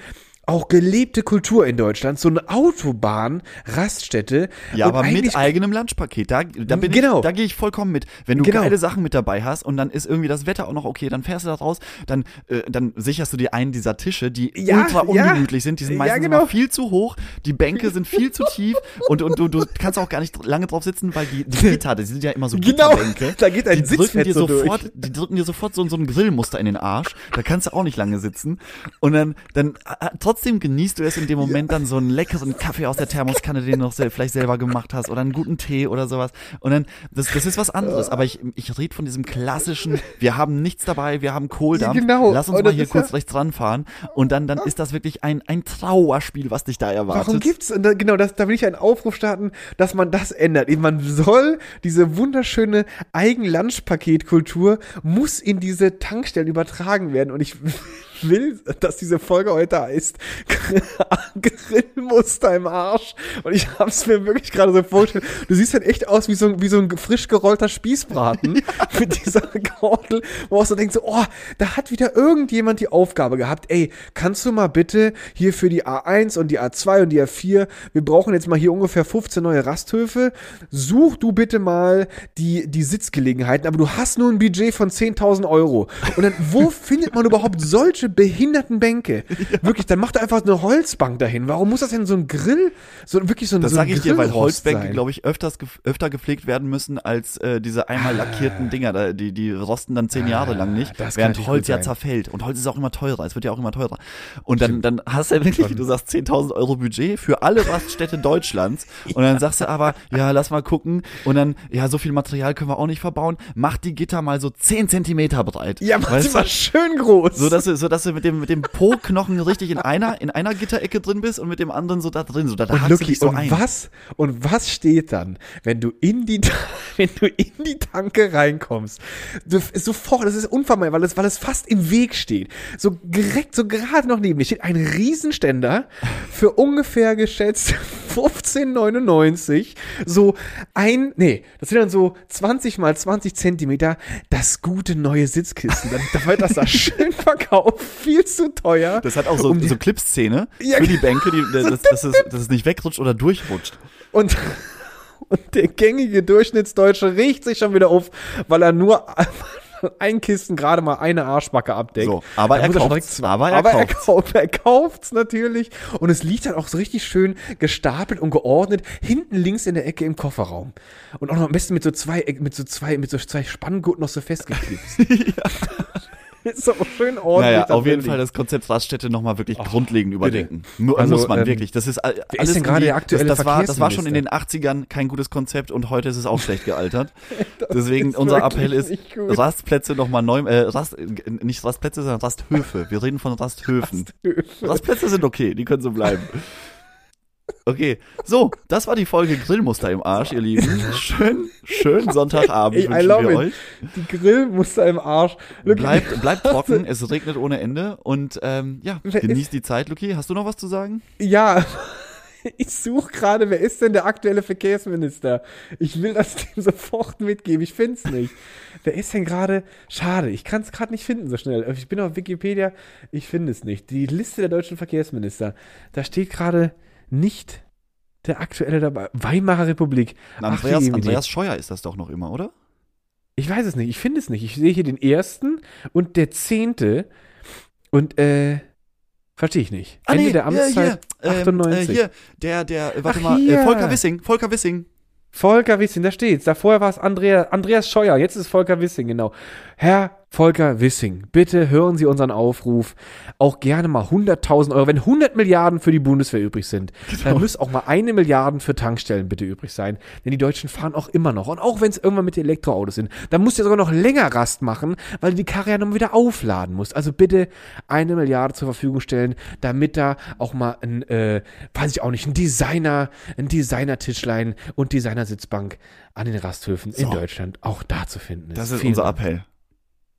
auch gelebte Kultur in Deutschland, so eine Autobahn, Raststätte. Ja, aber mit eigenem Lunchpaket. Da, da bin Genau. ich, da gehe ich vollkommen mit. Wenn du Genau. geile Sachen mit dabei hast und dann ist irgendwie das Wetter auch noch okay, dann fährst du da raus, dann, äh, dann sicherst du dir einen dieser Tische, die Ja, ultra ja. ungemütlich sind. Die sind Ja, meistens genau. immer viel zu hoch, die Bänke sind viel zu tief und, und du, du kannst auch gar nicht lange drauf sitzen, weil die, die Gitter, die sind ja immer so Genau, Gitterbänke. da geht ein die drücken dir so durch. sofort, Die drücken dir sofort so, so ein Grillmuster in den Arsch. Da kannst du auch nicht lange sitzen. Und dann, dann äh, trotzdem genießt du es in dem Moment dann so einen leckeren Kaffee aus der Thermoskanne, den du noch sel vielleicht selber gemacht hast oder einen guten Tee oder sowas. Und dann, das, das ist was anderes. Aber ich, ich rede von diesem klassischen, wir haben nichts dabei, wir haben Kohldampf. Ja, genau. Lass uns Und mal hier kurz ja- rechts ranfahren. Und dann, dann ist das wirklich ein, ein Trauerspiel, was dich da erwartet. Warum gibt's, und da, genau, das, da will ich einen Aufruf starten, dass man das ändert. Man soll diese wunderschöne Eigen-Lunch-Paket-Kultur muss in diese Tankstellen übertragen werden. Und ich <laughs> will, dass diese Folge heute heißt <laughs> Grillmuster im Arsch. Und ich hab's mir wirklich gerade so vorgestellt. Du siehst halt echt aus wie so, ein- wie so ein frisch gerollter Spießbraten <laughs> mit dieser Kordel, wo auch so denkt, so, oh, da hat wieder irgendjemand die Aufgabe gehabt, ey, kannst du mal bitte hier für die A1 und die A2 und die A4, wir brauchen jetzt mal hier ungefähr 15 neue Rasthöfe, such du bitte mal die, die Sitzgelegenheiten, aber du hast nur ein Budget von 10.000 Euro. Und dann, wo <laughs> findet man überhaupt solche behinderten Bänke? <laughs> Wirklich, dann macht er einfach eine Holzbank dahin. Warum muss das denn so ein Grill, so wirklich so ein Das so sage ich dir, weil Holzbänke, glaube ich, öfters, öfter gepflegt werden müssen als äh, diese einmal lackierten Dinger. Da, die, die rosten dann zehn Jahre lang nicht, Ah, während Holz ja zerfällt. Und Holz ist auch immer teurer. Es wird ja auch immer teurer. Und dann, dann hast du ja wirklich, du sagst 10.000 Euro Budget für alle Raststätte Deutschlands. <laughs> Und dann sagst du aber, ja, lass mal gucken. Und dann, ja, so viel Material können wir auch nicht verbauen. Mach die Gitter mal so 10 Zentimeter breit. Ja, mach sie mal schön groß. So dass so dass du mit dem, mit dem Po-Knochen richtig in einer, in einer Gitterecke drin bist und mit dem anderen so da drin. So, da, Und dich so und ein. was, und was steht dann, wenn du in die, <laughs> wenn du in die Tanke reinkommst? Du, sofort, das ist unvermeidbar, weil es, weil es fast im Weg steht. So direkt, so gerade noch neben dir steht ein Riesenständer für ungefähr geschätzt <laughs> 15,99 so ein, nee, das sind dann so 20 mal 20 Zentimeter, das gute neue Sitzkissen. Dann, da wird das da <laughs> schön verkauft, viel zu teuer. Das hat auch so, Um die- so Clipszene Ja, für die Bänke, die, dass, dass, es, dass es nicht wegrutscht oder durchrutscht. Und, und der gängige Durchschnittsdeutsche riecht sich schon wieder auf, weil er nur <laughs> ein Kissen gerade mal eine Arschbacke abdeckt. So, aber er kauft's, aber er aber er kauft's. kauft, er kauft's natürlich. Und es liegt dann auch so richtig schön gestapelt und geordnet hinten links in der Ecke im Kofferraum. Und auch noch am besten mit so zwei, mit so zwei, mit so zwei Spanngurten noch so festgeklipst. <laughs> <laughs> <laughs> Ist auch schön ordentlich. Naja, auf jeden Fall das Konzept Raststätte nochmal wirklich grundlegend überdenken. Also, muss man ähm, wirklich. Das ist alles ist denn gerade der aktuelle das, das war, das war schon in den Verkehrsminister? 80ern kein gutes Konzept und heute ist es auch schlecht gealtert. <laughs> Deswegen unser Appell ist. Rastplätze nochmal neu, äh, Rast, nicht Rastplätze, sondern Rasthöfe. Wir reden von Rasthöfen. Rastplätze sind okay, die können so bleiben. <laughs> Okay, so, das war die Folge Grillmuster im Arsch, ihr Lieben. Schön, schön Sonntagabend Ey, wünschen wir it. euch. Die Grillmuster im Arsch. Lucky, Bleibt, <laughs> bleibt trocken, es regnet ohne Ende und ähm, ja, Wer genießt die Zeit, Luki. Hast du noch was zu sagen? Ja, <laughs> ich suche gerade, wer ist denn der aktuelle Verkehrsminister? Ich will das <laughs> dem sofort mitgeben, ich find's nicht. Wer ist denn gerade? Schade, ich kann es gerade nicht finden so schnell. Ich bin auf Wikipedia, ich finde es nicht. Die Liste der deutschen Verkehrsminister, da steht gerade nicht der aktuelle dabei. Weimarer Republik. Ach, Andreas, Scheuer ist das doch noch immer, oder? Ich weiß es nicht, ich finde es nicht. Ich sehe hier den ersten und der zehnte und äh, verstehe ich nicht. Ende der Amtszeit hier, ähm, 98. Äh, hier, der, der, äh, warte Ach, mal, hier. äh, Volker Wissing, Volker Wissing. Volker Wissing, da steht's. Davor war es Andrea, Andreas Scheuer, jetzt ist es Volker Wissing, genau. Herr Volker Wissing, bitte hören Sie unseren Aufruf. Auch gerne mal 100.000 Euro. Wenn 100 Milliarden für die Bundeswehr übrig sind, dann muss auch mal eine Milliarde für Tankstellen bitte übrig sein. Denn die Deutschen fahren auch immer noch. Und auch wenn es irgendwann mit Elektroautos sind, dann muss der sogar noch länger Rast machen, weil du die Karre ja noch wieder aufladen musst. Also bitte eine Milliarde zur Verfügung stellen, damit da auch mal ein, äh, weiß ich auch nicht, ein Designer, ein Designer-Tischlein und Designer-Sitzbank an den Rasthöfen in So. Deutschland auch da zu finden ist. Das ist Vielen unser Dank. Appell.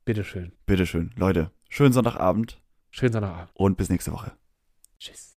Bitteschön. Bitteschön, Leute. Schönen Sonntagabend Schönen Sonntagabend. und bis nächste Woche. Tschüss.